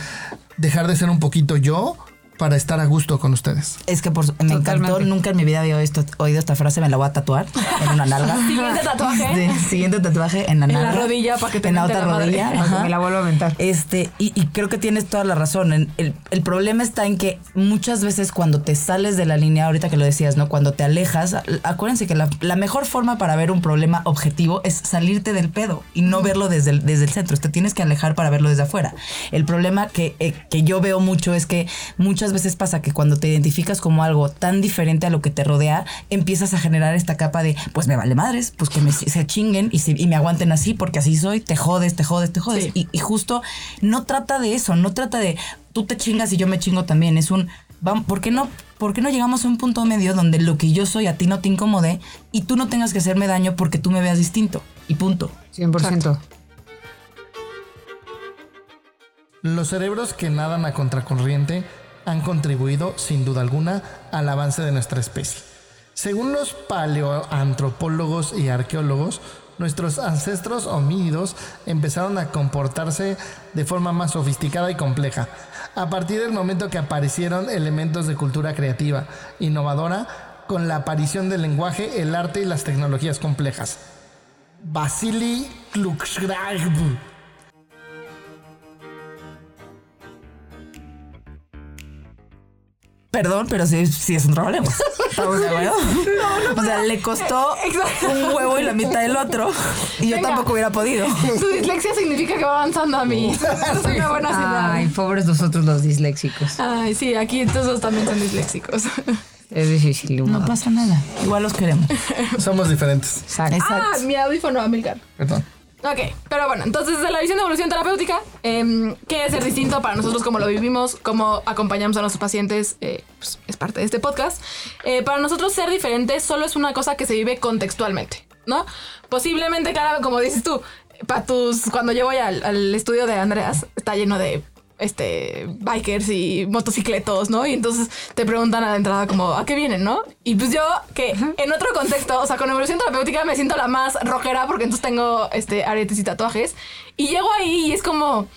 dejar de ser un poquito yo para estar a gusto con ustedes. Es que por, me encantó, nunca en mi vida había oído, oído esta frase, me la voy a tatuar en una nalga. Siguiente tatuaje. Sí, siguiente tatuaje en la En la nalga. rodilla para que te En la otra la rodilla. Que me la vuelva a aventar. Este, y, y creo que tienes toda la razón. En- El, el problema está en que muchas veces cuando te sales de la línea, ahorita que lo decías, ¿no? Cuando te alejas, acuérdense que la, la mejor forma para ver un problema objetivo es salirte del pedo y no verlo desde el, desde el centro. Te tienes que alejar para verlo desde afuera. El problema que, eh, que yo veo mucho es que muchas veces pasa que cuando te identificas como algo tan diferente a lo que te rodea, empiezas a generar esta capa de, pues me vale madres, pues que me, se chinguen y, se- y me aguanten así porque así soy, te jodes, te jodes, te jodes. Sí. Y, y justo no trata de eso, no trata de tú te chingas y yo me chingo también. Es un, ¿por qué no? ¿Por qué no llegamos a un punto medio donde lo que yo soy a ti no te incomode y tú no tengas que hacerme daño porque tú me veas distinto? Y punto. 100%. Los cerebros que nadan a contracorriente han contribuido, sin duda alguna, al avance de nuestra especie. Según los paleoantropólogos y arqueólogos, nuestros ancestros homínidos empezaron a comportarse de forma más sofisticada y compleja, a partir del momento que aparecieron elementos de cultura creativa, innovadora, con la aparición del lenguaje, el arte y las tecnologías complejas. Vasily Klukschrag. Perdón, pero sí, sí es un problema. ¿Estamos de acuerdo? O sea, le costó Exacto. un huevo y la mitad del otro. Y yo Venga. tampoco hubiera podido. Tu dislexia significa que va avanzando a mí. Es una buena Ay, pobres nosotros los disléxicos. Ay, sí, aquí todos también son disléxicos. Es difícil. No pasa nada. Igual los queremos. Somos diferentes. Exacto. Exacto. Ah, mi audífono, Amilcar. Perdón. Ok, pero bueno, entonces desde la visión de evolución terapéutica, em, ¿qué es ser distinto para nosotros como lo vivimos, cómo acompañamos a nuestros pacientes? eh, pues, es parte de este podcast. Eh, para nosotros ser diferente solo es una cosa que se vive contextualmente, ¿no? Posiblemente, claro, como dices tú, para tus, cuando yo voy al, al estudio de Andreas, está lleno de este bikers y motocicletos, ¿no? Y entonces te preguntan a la entrada como, ¿a qué vienen, no? Y pues yo, que en otro contexto, o sea, con evolución terapéutica me siento la más rockera porque entonces tengo este aretes y tatuajes. Y llego ahí y es como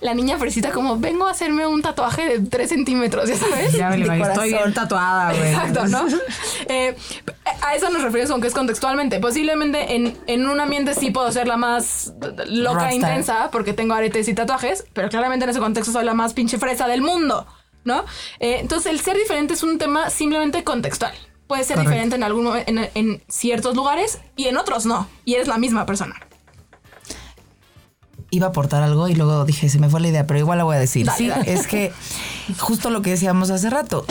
la niña fresita como, vengo a hacerme un tatuaje de 3 centímetros, ya sabes. Ya me De lo estoy bien tatuada, güey. Exacto, ¿no? Eh, a eso nos referimos aunque es contextualmente. Posiblemente en, en un ambiente sí puedo ser la más loca Rockstar. e intensa porque tengo aretes y tatuajes, pero claramente en ese contexto soy la más pinche fresa del mundo, ¿no? Eh, entonces el ser diferente es un tema simplemente contextual. Puede ser Correcto. diferente en, algún, en, en ciertos lugares y en otros no. Y eres la misma persona. Iba a aportar algo y luego dije, se me fue la idea, pero igual la voy a decir. Dale, es que justo lo que decíamos hace rato,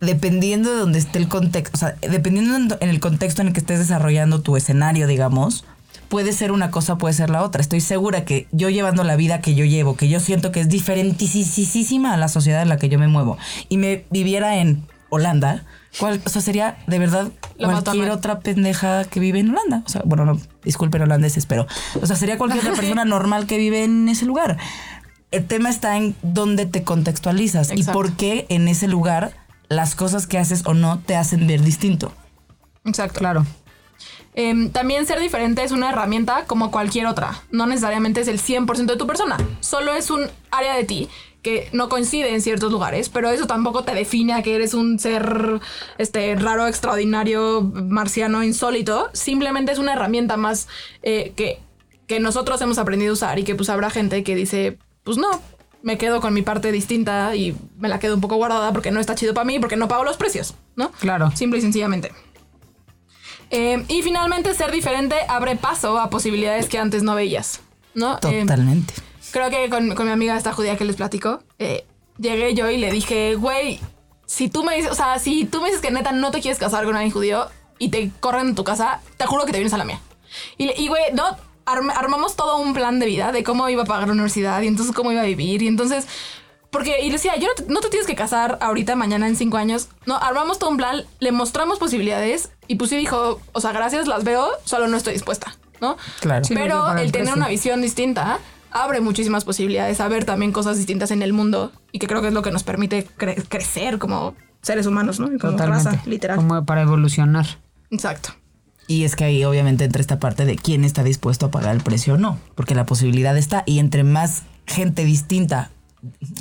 dependiendo de donde esté el contexto, o sea, dependiendo en, en el contexto en el que estés desarrollando tu escenario, digamos, puede ser una cosa, puede ser la otra. Estoy segura que yo llevando la vida que yo llevo, que yo siento que es diferentísima a la sociedad en la que yo me muevo, y me viviera en Holanda, ¿cuál, o sea, sería de verdad cualquier otra pendeja que vive en Holanda. O sea, bueno, no, disculpen holandeses, pero, o sea, sería cualquier otra persona normal que vive en ese lugar. El tema está en dónde te contextualizas y por qué en ese lugar las cosas que haces o no te hacen ver distinto. Exacto. Claro. Em, también ser diferente es una herramienta como cualquier otra. No necesariamente es el 100% de tu persona. Solo es un área de ti que no coincide en ciertos lugares, pero eso tampoco te define a que eres un ser este, raro, extraordinario, marciano, insólito. Simplemente es una herramienta más eh, que, que nosotros hemos aprendido a usar y que pues habrá gente que dice, pues no, me quedo con mi parte distinta y me la quedo un poco guardada porque no está chido para mí, porque no pago los precios, ¿no? Claro. Simple y sencillamente. Eh, y finalmente, ser diferente abre paso a posibilidades que antes no veías, ¿no? Eh, Totalmente. Creo que con, con mi amiga esta judía que les platico, eh, llegué yo y le dije, güey, si tú me dices, o sea, si tú me dices que neta no te quieres casar con alguien judío y te corren de tu casa, te juro que te vienes a la mía. Y, y güey, no, arm- armamos todo un plan de vida de cómo iba a pagar la universidad y entonces cómo iba a vivir y entonces... Porque, y decía, yo no te, no te tienes que casar ahorita, mañana, en cinco años. No, armamos todo un plan, le mostramos posibilidades y pues sí dijo, o sea, gracias, las veo, solo no estoy dispuesta, ¿no? Claro. Sí, Pero pagar el el tener una visión distinta abre muchísimas posibilidades a ver también cosas distintas en el mundo y que creo que es lo que nos permite cre- crecer como seres humanos, ¿no? Y como Totalmente. raza, literal. Como para evolucionar. Exacto. Y es que ahí obviamente entra esta parte de quién está dispuesto a pagar el precio o no, porque la posibilidad está y entre más gente distinta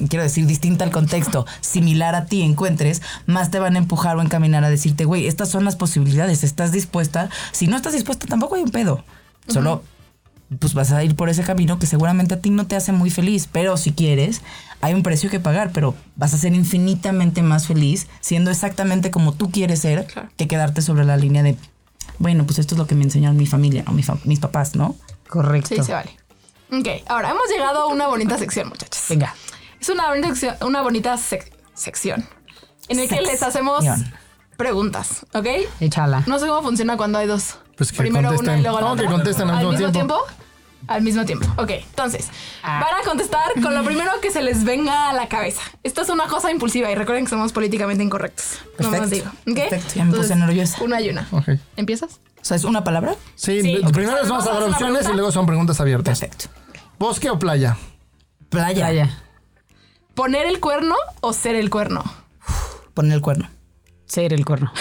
quiero decir, distinta al contexto, similar a ti encuentres, más te van a empujar o encaminar a decirte, güey, estas son las posibilidades, ¿estás dispuesta? Si no estás dispuesta, tampoco hay un pedo. Solo pues vas a ir por ese camino que seguramente a ti no te hace muy feliz, pero si quieres, hay un precio que pagar, pero vas a ser infinitamente más feliz siendo exactamente como tú quieres ser Claro. que quedarte sobre la línea de, bueno, pues esto es lo que me enseñaron mi familia o mi fa- mis papás, ¿no? Correcto. Sí, se vale. Ok, ahora hemos llegado a una bonita sección, muchachos. Venga. Es una bonita, sección- una bonita sec- sección en el que les hacemos preguntas, ¿ok? Échala. No sé cómo funciona cuando hay dos. Pues que Primero una contesten. y luego la No, otra. que contesten al mismo tiempo. Al mismo tiempo. Ok, entonces, van a contestar con lo primero que se les venga a la cabeza. Esto es una cosa impulsiva y recuerden que somos políticamente incorrectos. No más digo. ¿ok? Perfecto, ya me puse nerviosa. Una y una. Ok. ¿Empiezas? O sea, ¿es una palabra? Sí, primero les vamos a dar opciones y luego son preguntas abiertas. Perfecto. ¿Bosque o playa? Playa. Playa. ¿Poner el cuerno o ser el cuerno? Poner el cuerno. Ser el cuerno.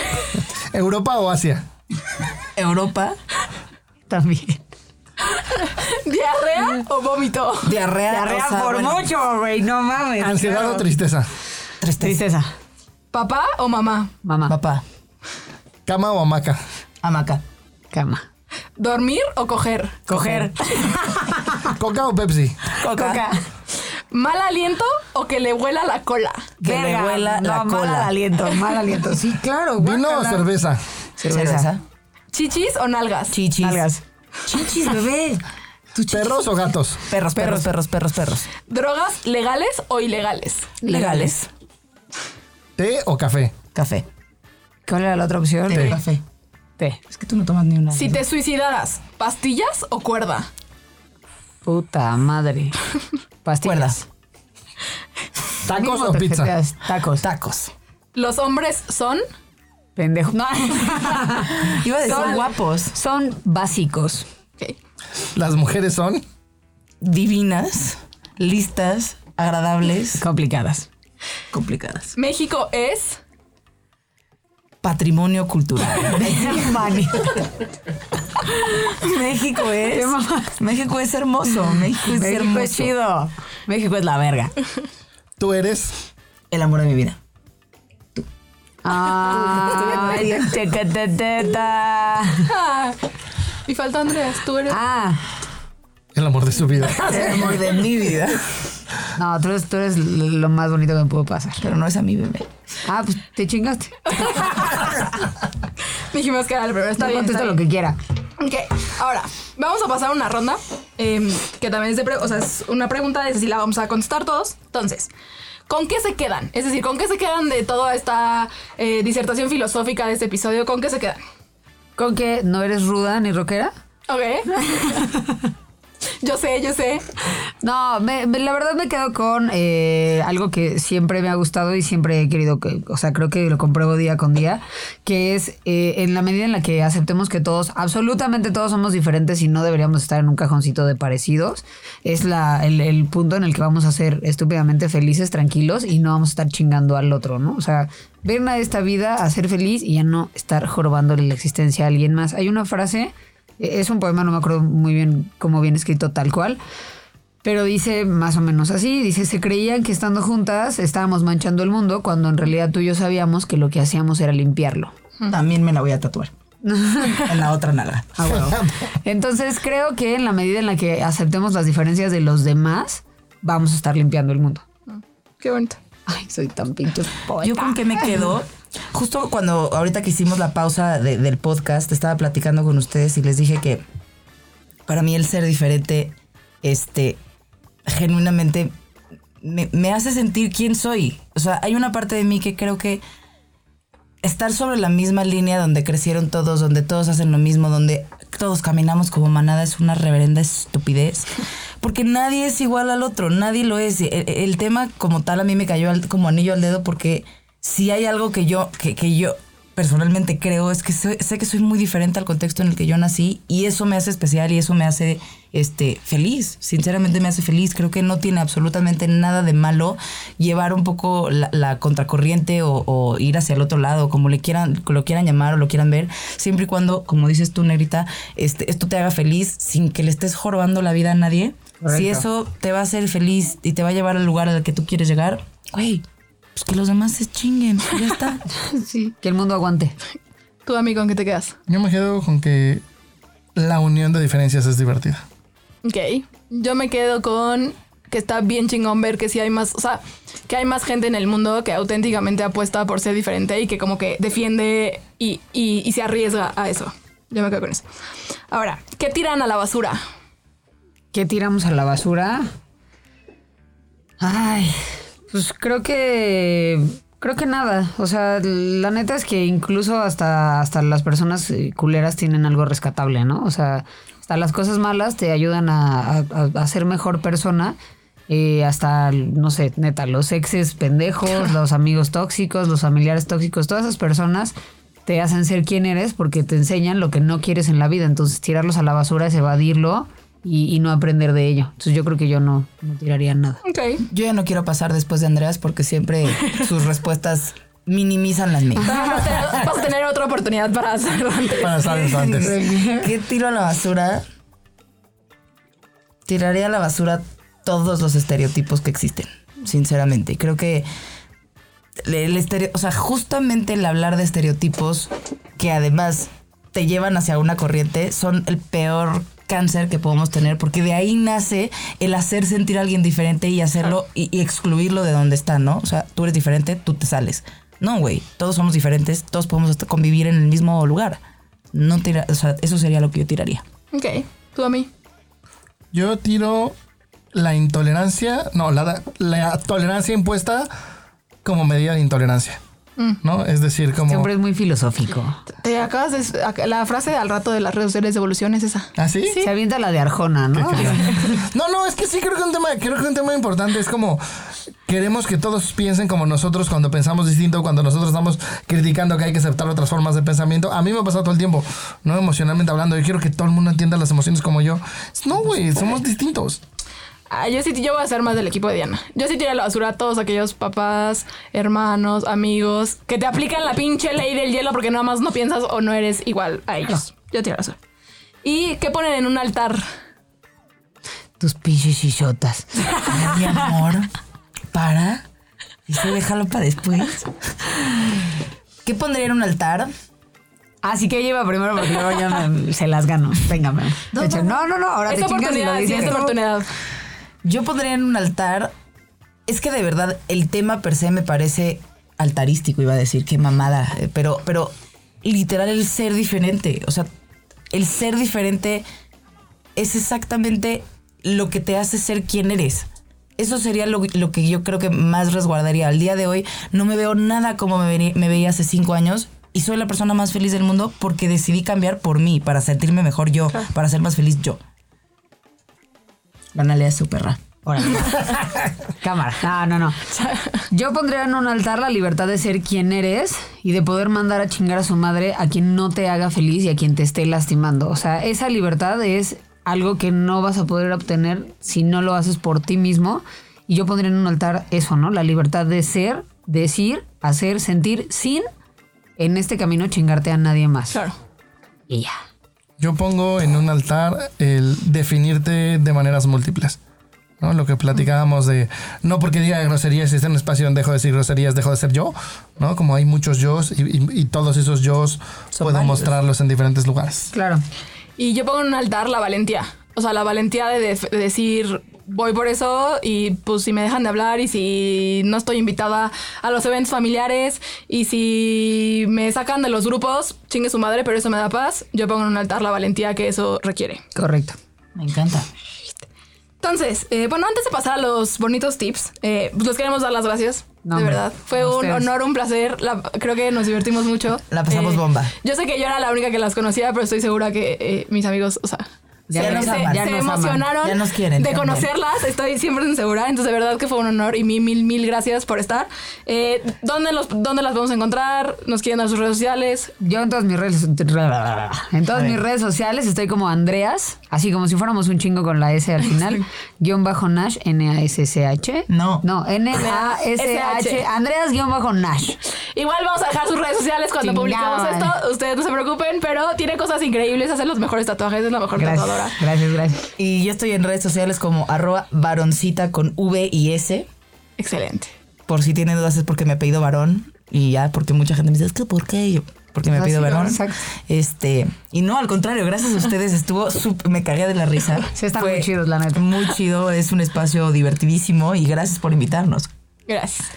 ¿Europa o Asia? Europa. También. ¿Diarrea o vómito? Diarrea. Diarrea o sea, por bueno, mucho, güey. No mames. ¿Ansiedad o tristeza? Tristeza. Tristeza. ¿Papá o mamá? Mamá. Papá. ¿Cama o hamaca? Hamaca. Cama. ¿Dormir o coger? Coger. ¿Coca o Pepsi? Coca. ¿Mal aliento o que le huela la cola? Que le huela la no, Mal cola. aliento, mal aliento. Sí, claro. ¿Vino o cerveza? Cerveza. ¿Chichis o nalgas? Chichis. Nalgas. Chichis, bebé. ¿Perros o gatos? Perros, perros, perros, perros, perros. ¿Drogas legales o ilegales? Legales. ¿Té o café? Café. ¿Cuál era la otra opción? Té. Café. Té. Es que tú no tomas ni una. Si te suicidaras, ¿pastillas o cuerda? Puta madre. Pastillas. Cuerdas. ¿Tacos o pizza? Tacos. Tacos. ¿Los hombres son? Pendejo. No. Iba a decir Son- guapos. Son básicos. ¿Las mujeres son? Divinas. Listas. Agradables. Complicadas. Complicadas. ¿México es? Patrimonio cultural. México es. México es hermoso. México es México hermoso. es chido. México es la verga. ¿Tú eres? El amor de mi vida. Ay. Ah, y falta Andreas, tú eres. Ah, El amor de su vida. El amor de mi vida. no, tú eres, tú eres lo más bonito que me pudo pasar. Pero no es a mi bebé. Ah, pues te chingaste. Dijimos que era el primero. Está No bien. contesta está lo bien. que quiera. Ok, ahora vamos a pasar a una ronda em, que también es de, pre- o sea, es una pregunta, es decir, la vamos a contestar todos. Entonces, ¿con qué se quedan? Es decir, ¿con qué se quedan de toda esta eh, disertación filosófica de este episodio? ¿Con qué se quedan? ¿Con que no eres ruda ni rockera? Ok. yo sé, yo sé. No, me- me- la verdad me quedo con eh, algo que siempre me ha gustado y siempre he querido que, o sea, creo que lo compruebo día con día, que es eh, en la medida en la que aceptemos que todos, absolutamente todos somos diferentes y no deberíamos estar en un cajoncito de parecidos, es la, el, el punto en el que vamos a ser estúpidamente felices, tranquilos y no vamos a estar chingando al otro, ¿no? O sea, ven a esta vida a ser feliz y a no estar jorobándole la existencia a alguien más. Hay una frase, es un poema, no me acuerdo muy bien cómo viene escrito tal cual, pero dice más o menos así, dice, se creían que estando juntas estábamos manchando el mundo cuando en realidad tú y yo sabíamos que lo que hacíamos era limpiarlo. También me la voy a tatuar. en la otra nalga. Ah, huevo. Entonces creo que en la medida en la que aceptemos las diferencias de los demás, vamos a estar limpiando el mundo. Qué bonito. Ay, soy tan pinche poeta. Yo con qué me quedo. Justo cuando ahorita que hicimos la pausa de- del podcast, estaba platicando con ustedes y les dije que para mí el ser diferente, este, genuinamente me, me hace sentir quién soy. O sea, hay una parte de mí que creo que estar sobre la misma línea donde crecieron todos, donde todos hacen lo mismo, donde todos caminamos como manada es una reverenda estupidez. Porque nadie es igual al otro, nadie lo es. El, el tema como tal a mí me cayó al- como anillo al dedo porque si hay algo que yo, que, que yo personalmente creo es que sé, sé que soy muy diferente al contexto en el que yo nací y eso me hace especial y eso me hace este, feliz. Sinceramente me hace feliz. Creo que no tiene absolutamente nada de malo llevar un poco la, la contracorriente o, o ir hacia el otro lado, como le quieran, lo quieran llamar o lo quieran ver, siempre y cuando, como dices tú, Negrita, este, esto te haga feliz sin que le estés jorobando la vida a nadie. Correcto. Si eso te va a hacer feliz y te va a llevar al lugar al que tú quieres llegar, güey, pues que los demás se chinguen. Ya está. Sí. Que el mundo aguante. Tú, amigo, ¿con qué te quedas? Yo me quedo con que la unión de diferencias es divertida. Ok. Yo me quedo con que está bien chingón ver que sí hay más, o sea, que hay más gente en el mundo que auténticamente apuesta por ser diferente y que como que defiende y, y- y se arriesga a eso. Yo me quedo con eso. Ahora, ¿qué tiran a la basura? ¿Qué tiramos a la basura? Ay, pues creo que creo que nada. O sea, la neta es que incluso hasta hasta las personas eh, culeras tienen algo rescatable, ¿no? O sea, hasta las cosas malas te ayudan a, a- a ser mejor persona. Eh, hasta, no sé, neta, los exes pendejos, los amigos tóxicos, los familiares tóxicos, todas esas personas te hacen ser quien eres porque te enseñan lo que no quieres en la vida. Entonces, tirarlos a la basura es evadirlo y, y no aprender de ello. Entonces, yo creo que yo no, no tiraría nada. Yo ya no quiero pasar después de Andreas porque siempre sus respuestas minimizan las mías. Vas a tener- otra oportunidad para hacerlo antes. Para estar antes. ¿Qué tiro a la basura? Tiraría a la basura todos los estereotipos que existen, sinceramente. Creo que el, el estereo- o sea, justamente el hablar de estereotipos que además te llevan hacia una corriente son el peor cáncer que podemos tener porque de ahí nace el hacer sentir a alguien diferente y hacerlo y, y excluirlo de donde está, ¿no? O sea, tú eres diferente, tú te sales. No, güey, todos somos diferentes, todos podemos convivir en el mismo lugar. No tira, o sea, eso sería lo que yo tiraría. Ok. Tú a mí. Yo tiro la intolerancia, no, la, la tolerancia impuesta como medida de intolerancia. ¿No? Es decir, como. Este hombre es muy filosófico. Te acabas de... La frase de al rato de las redes sociales de evolución es esa. ¿Ah, sí? Se avienta la de Arjona, ¿no? No, no, es que sí creo que un tema, creo que un tema importante es como queremos que todos piensen como nosotros cuando pensamos distinto, cuando nosotros estamos criticando que hay que aceptar otras formas de pensamiento. A mí me ha pasado todo el tiempo, no emocionalmente hablando. Yo quiero que todo el mundo entienda las emociones como yo. No, güey, somos distintos. Ah, yo sí, yo voy a ser más del equipo de Diana. Yo sí tiré a la basura a todos aquellos papás, hermanos, amigos que te aplican la pinche ley del hielo porque nada más no piensas o no eres igual a ellos. Yo tiré a la basura. ¿Y qué ponen en un altar? Tus pinches chichotas. Mi amor, para. Y se déjalo para después. ¿Qué pondría en un altar? Así que lleva primero porque luego ya me- se las gano. Venga. No, no, no, no, ahora Esta te chingas y lo dices oportunidad. Yo pondría en un altar. Es que de verdad el tema per se me parece altarístico, iba a decir, qué mamada. eh, Pero, pero literal el ser diferente. O sea, el ser diferente es exactamente lo que te hace ser quien eres. Eso sería lo, lo que yo creo que más resguardaría. Al día de hoy no me veo nada como me, me veía hace cinco años y soy la persona más feliz del mundo porque decidí cambiar por mí, para sentirme mejor yo, para ser más feliz yo. A su perra. Órale. Cámara. No, no, no. Yo pondría en un altar la libertad de ser quien eres y de poder mandar a chingar a su madre a quien no te haga feliz y a quien te esté lastimando. O sea, esa libertad es algo que no vas a poder obtener si no lo haces por ti mismo. Y yo pondría en un altar eso, ¿no? La libertad de ser, decir, hacer, sentir sin en este camino chingarte a nadie más. Claro. Y ya. Yo pongo en un altar el definirte de maneras múltiples. ¿no? Lo que platicábamos de no porque diga groserías en un espacio donde dejo de decir groserías, dejo de ser yo, ¿no? Como hay muchos yo y, y- y todos esos yo puedo mostrarlos en diferentes lugares. Claro. Y yo pongo en un altar la valentía. O sea, la valentía de decir, voy por eso y pues si me dejan de hablar y si no estoy invitada a los eventos familiares y si me sacan de los grupos, chingue su madre, pero eso me da paz. Yo pongo en un altar la valentía que eso requiere. Correcto. Me encanta. Entonces, eh, bueno, antes de pasar a los bonitos tips, eh, pues les queremos dar las gracias. No, de verdad. Fue un ustedes. honor, un placer. La- creo que nos divertimos mucho. Eh, La pasamos bomba. Yo sé que yo era la única que las conocía, pero estoy segura que eh, mis amigos, o sea, Ya se, nos se- aman. Ya se nos emocionaron Ya nos quieren de conocerlas. Estoy siempre segura. Entonces, de verdad que fue un honor y mil, mil, mil gracias por estar. Eh, ¿dónde, los, ¿Dónde las podemos encontrar? ¿Nos quieren dar sus redes sociales? Yo en todas mis redes, en todas A mis redes sociales estoy como Andreas, así como si fuéramos un chingo con la S al final, guion bajo Nash, N-A-S-S-H. No. No, N-A-S-H, Andreas guion bajo Nash. Igual vamos a dejar sus redes sociales cuando Chingón. publicamos esto. Ustedes no se preocupen, pero tiene cosas increíbles. Hace los mejores tatuajes, es la mejor Gracias. tatuadora. Gracias, gracias. Y yo estoy en redes sociales como arroba varoncita con V y S. Excelente. Por si tienen dudas es porque me he pedido varón. Y ya, porque mucha gente me dice, es que ¿por qué? Y yo, porque me Ah, sí, varón. exacto. Este, y no, al contrario, gracias a ustedes estuvo súper- me cagué de la risa. Sí, están muy chidos, la neta. Muy chido, es un espacio divertidísimo y gracias por invitarnos. Gracias.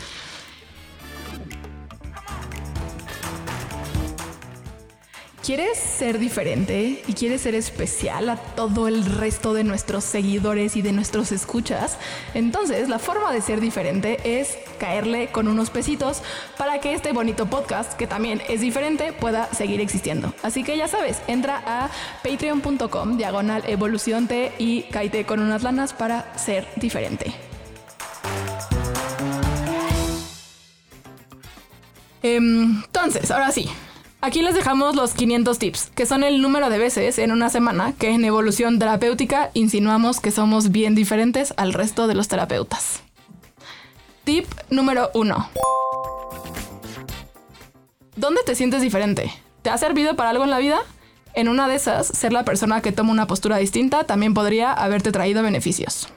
¿Quieres ser diferente y quieres ser especial a todo el resto de nuestros seguidores y de nuestros escuchas? Entonces, la forma de ser diferente es caerle con unos pesitos para que este bonito podcast, que también es diferente, pueda seguir existiendo. Así que ya sabes, entra a patreon.com diagonal evolución T y caite con unas lanas para ser diferente. Em, Entonces, ahora sí. Aquí les dejamos los 500 tips, que son el número de veces en una semana que en evolución terapéutica insinuamos que somos bien diferentes al resto de los terapeutas. Tip número 1. ¿Dónde te sientes diferente? ¿Te ha servido para algo en la vida? En una de esas, ser la persona que toma una postura distinta también podría haberte traído beneficios.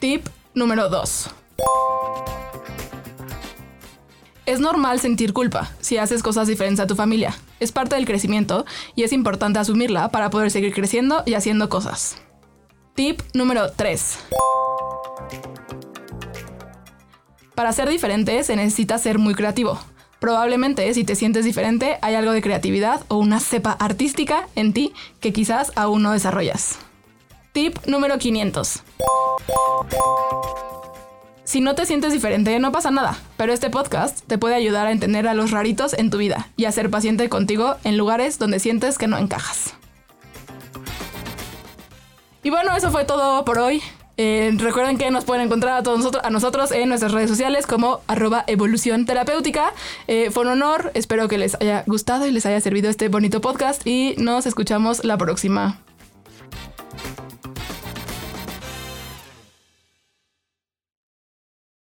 Tip número 2. Es normal sentir culpa si haces cosas diferentes a tu familia. Es parte del crecimiento y es importante asumirla para poder seguir creciendo y haciendo cosas. Tip número 3. Para ser diferente se necesita ser muy creativo. Probablemente si te sientes diferente hay algo de creatividad o una cepa artística en ti que quizás aún no desarrollas. Tip número 500. Si no te sientes diferente, no pasa nada, pero este podcast te puede ayudar a entender a los raritos en tu vida y a ser paciente contigo en lugares donde sientes que no encajas. Y bueno, eso fue todo por hoy. Eh, recuerden que nos pueden encontrar a todos nosotros, a nosotros en nuestras redes sociales como arroba evolución terapéutica. Eh, fue un honor, espero que les haya gustado y les haya servido este bonito podcast y nos escuchamos la próxima.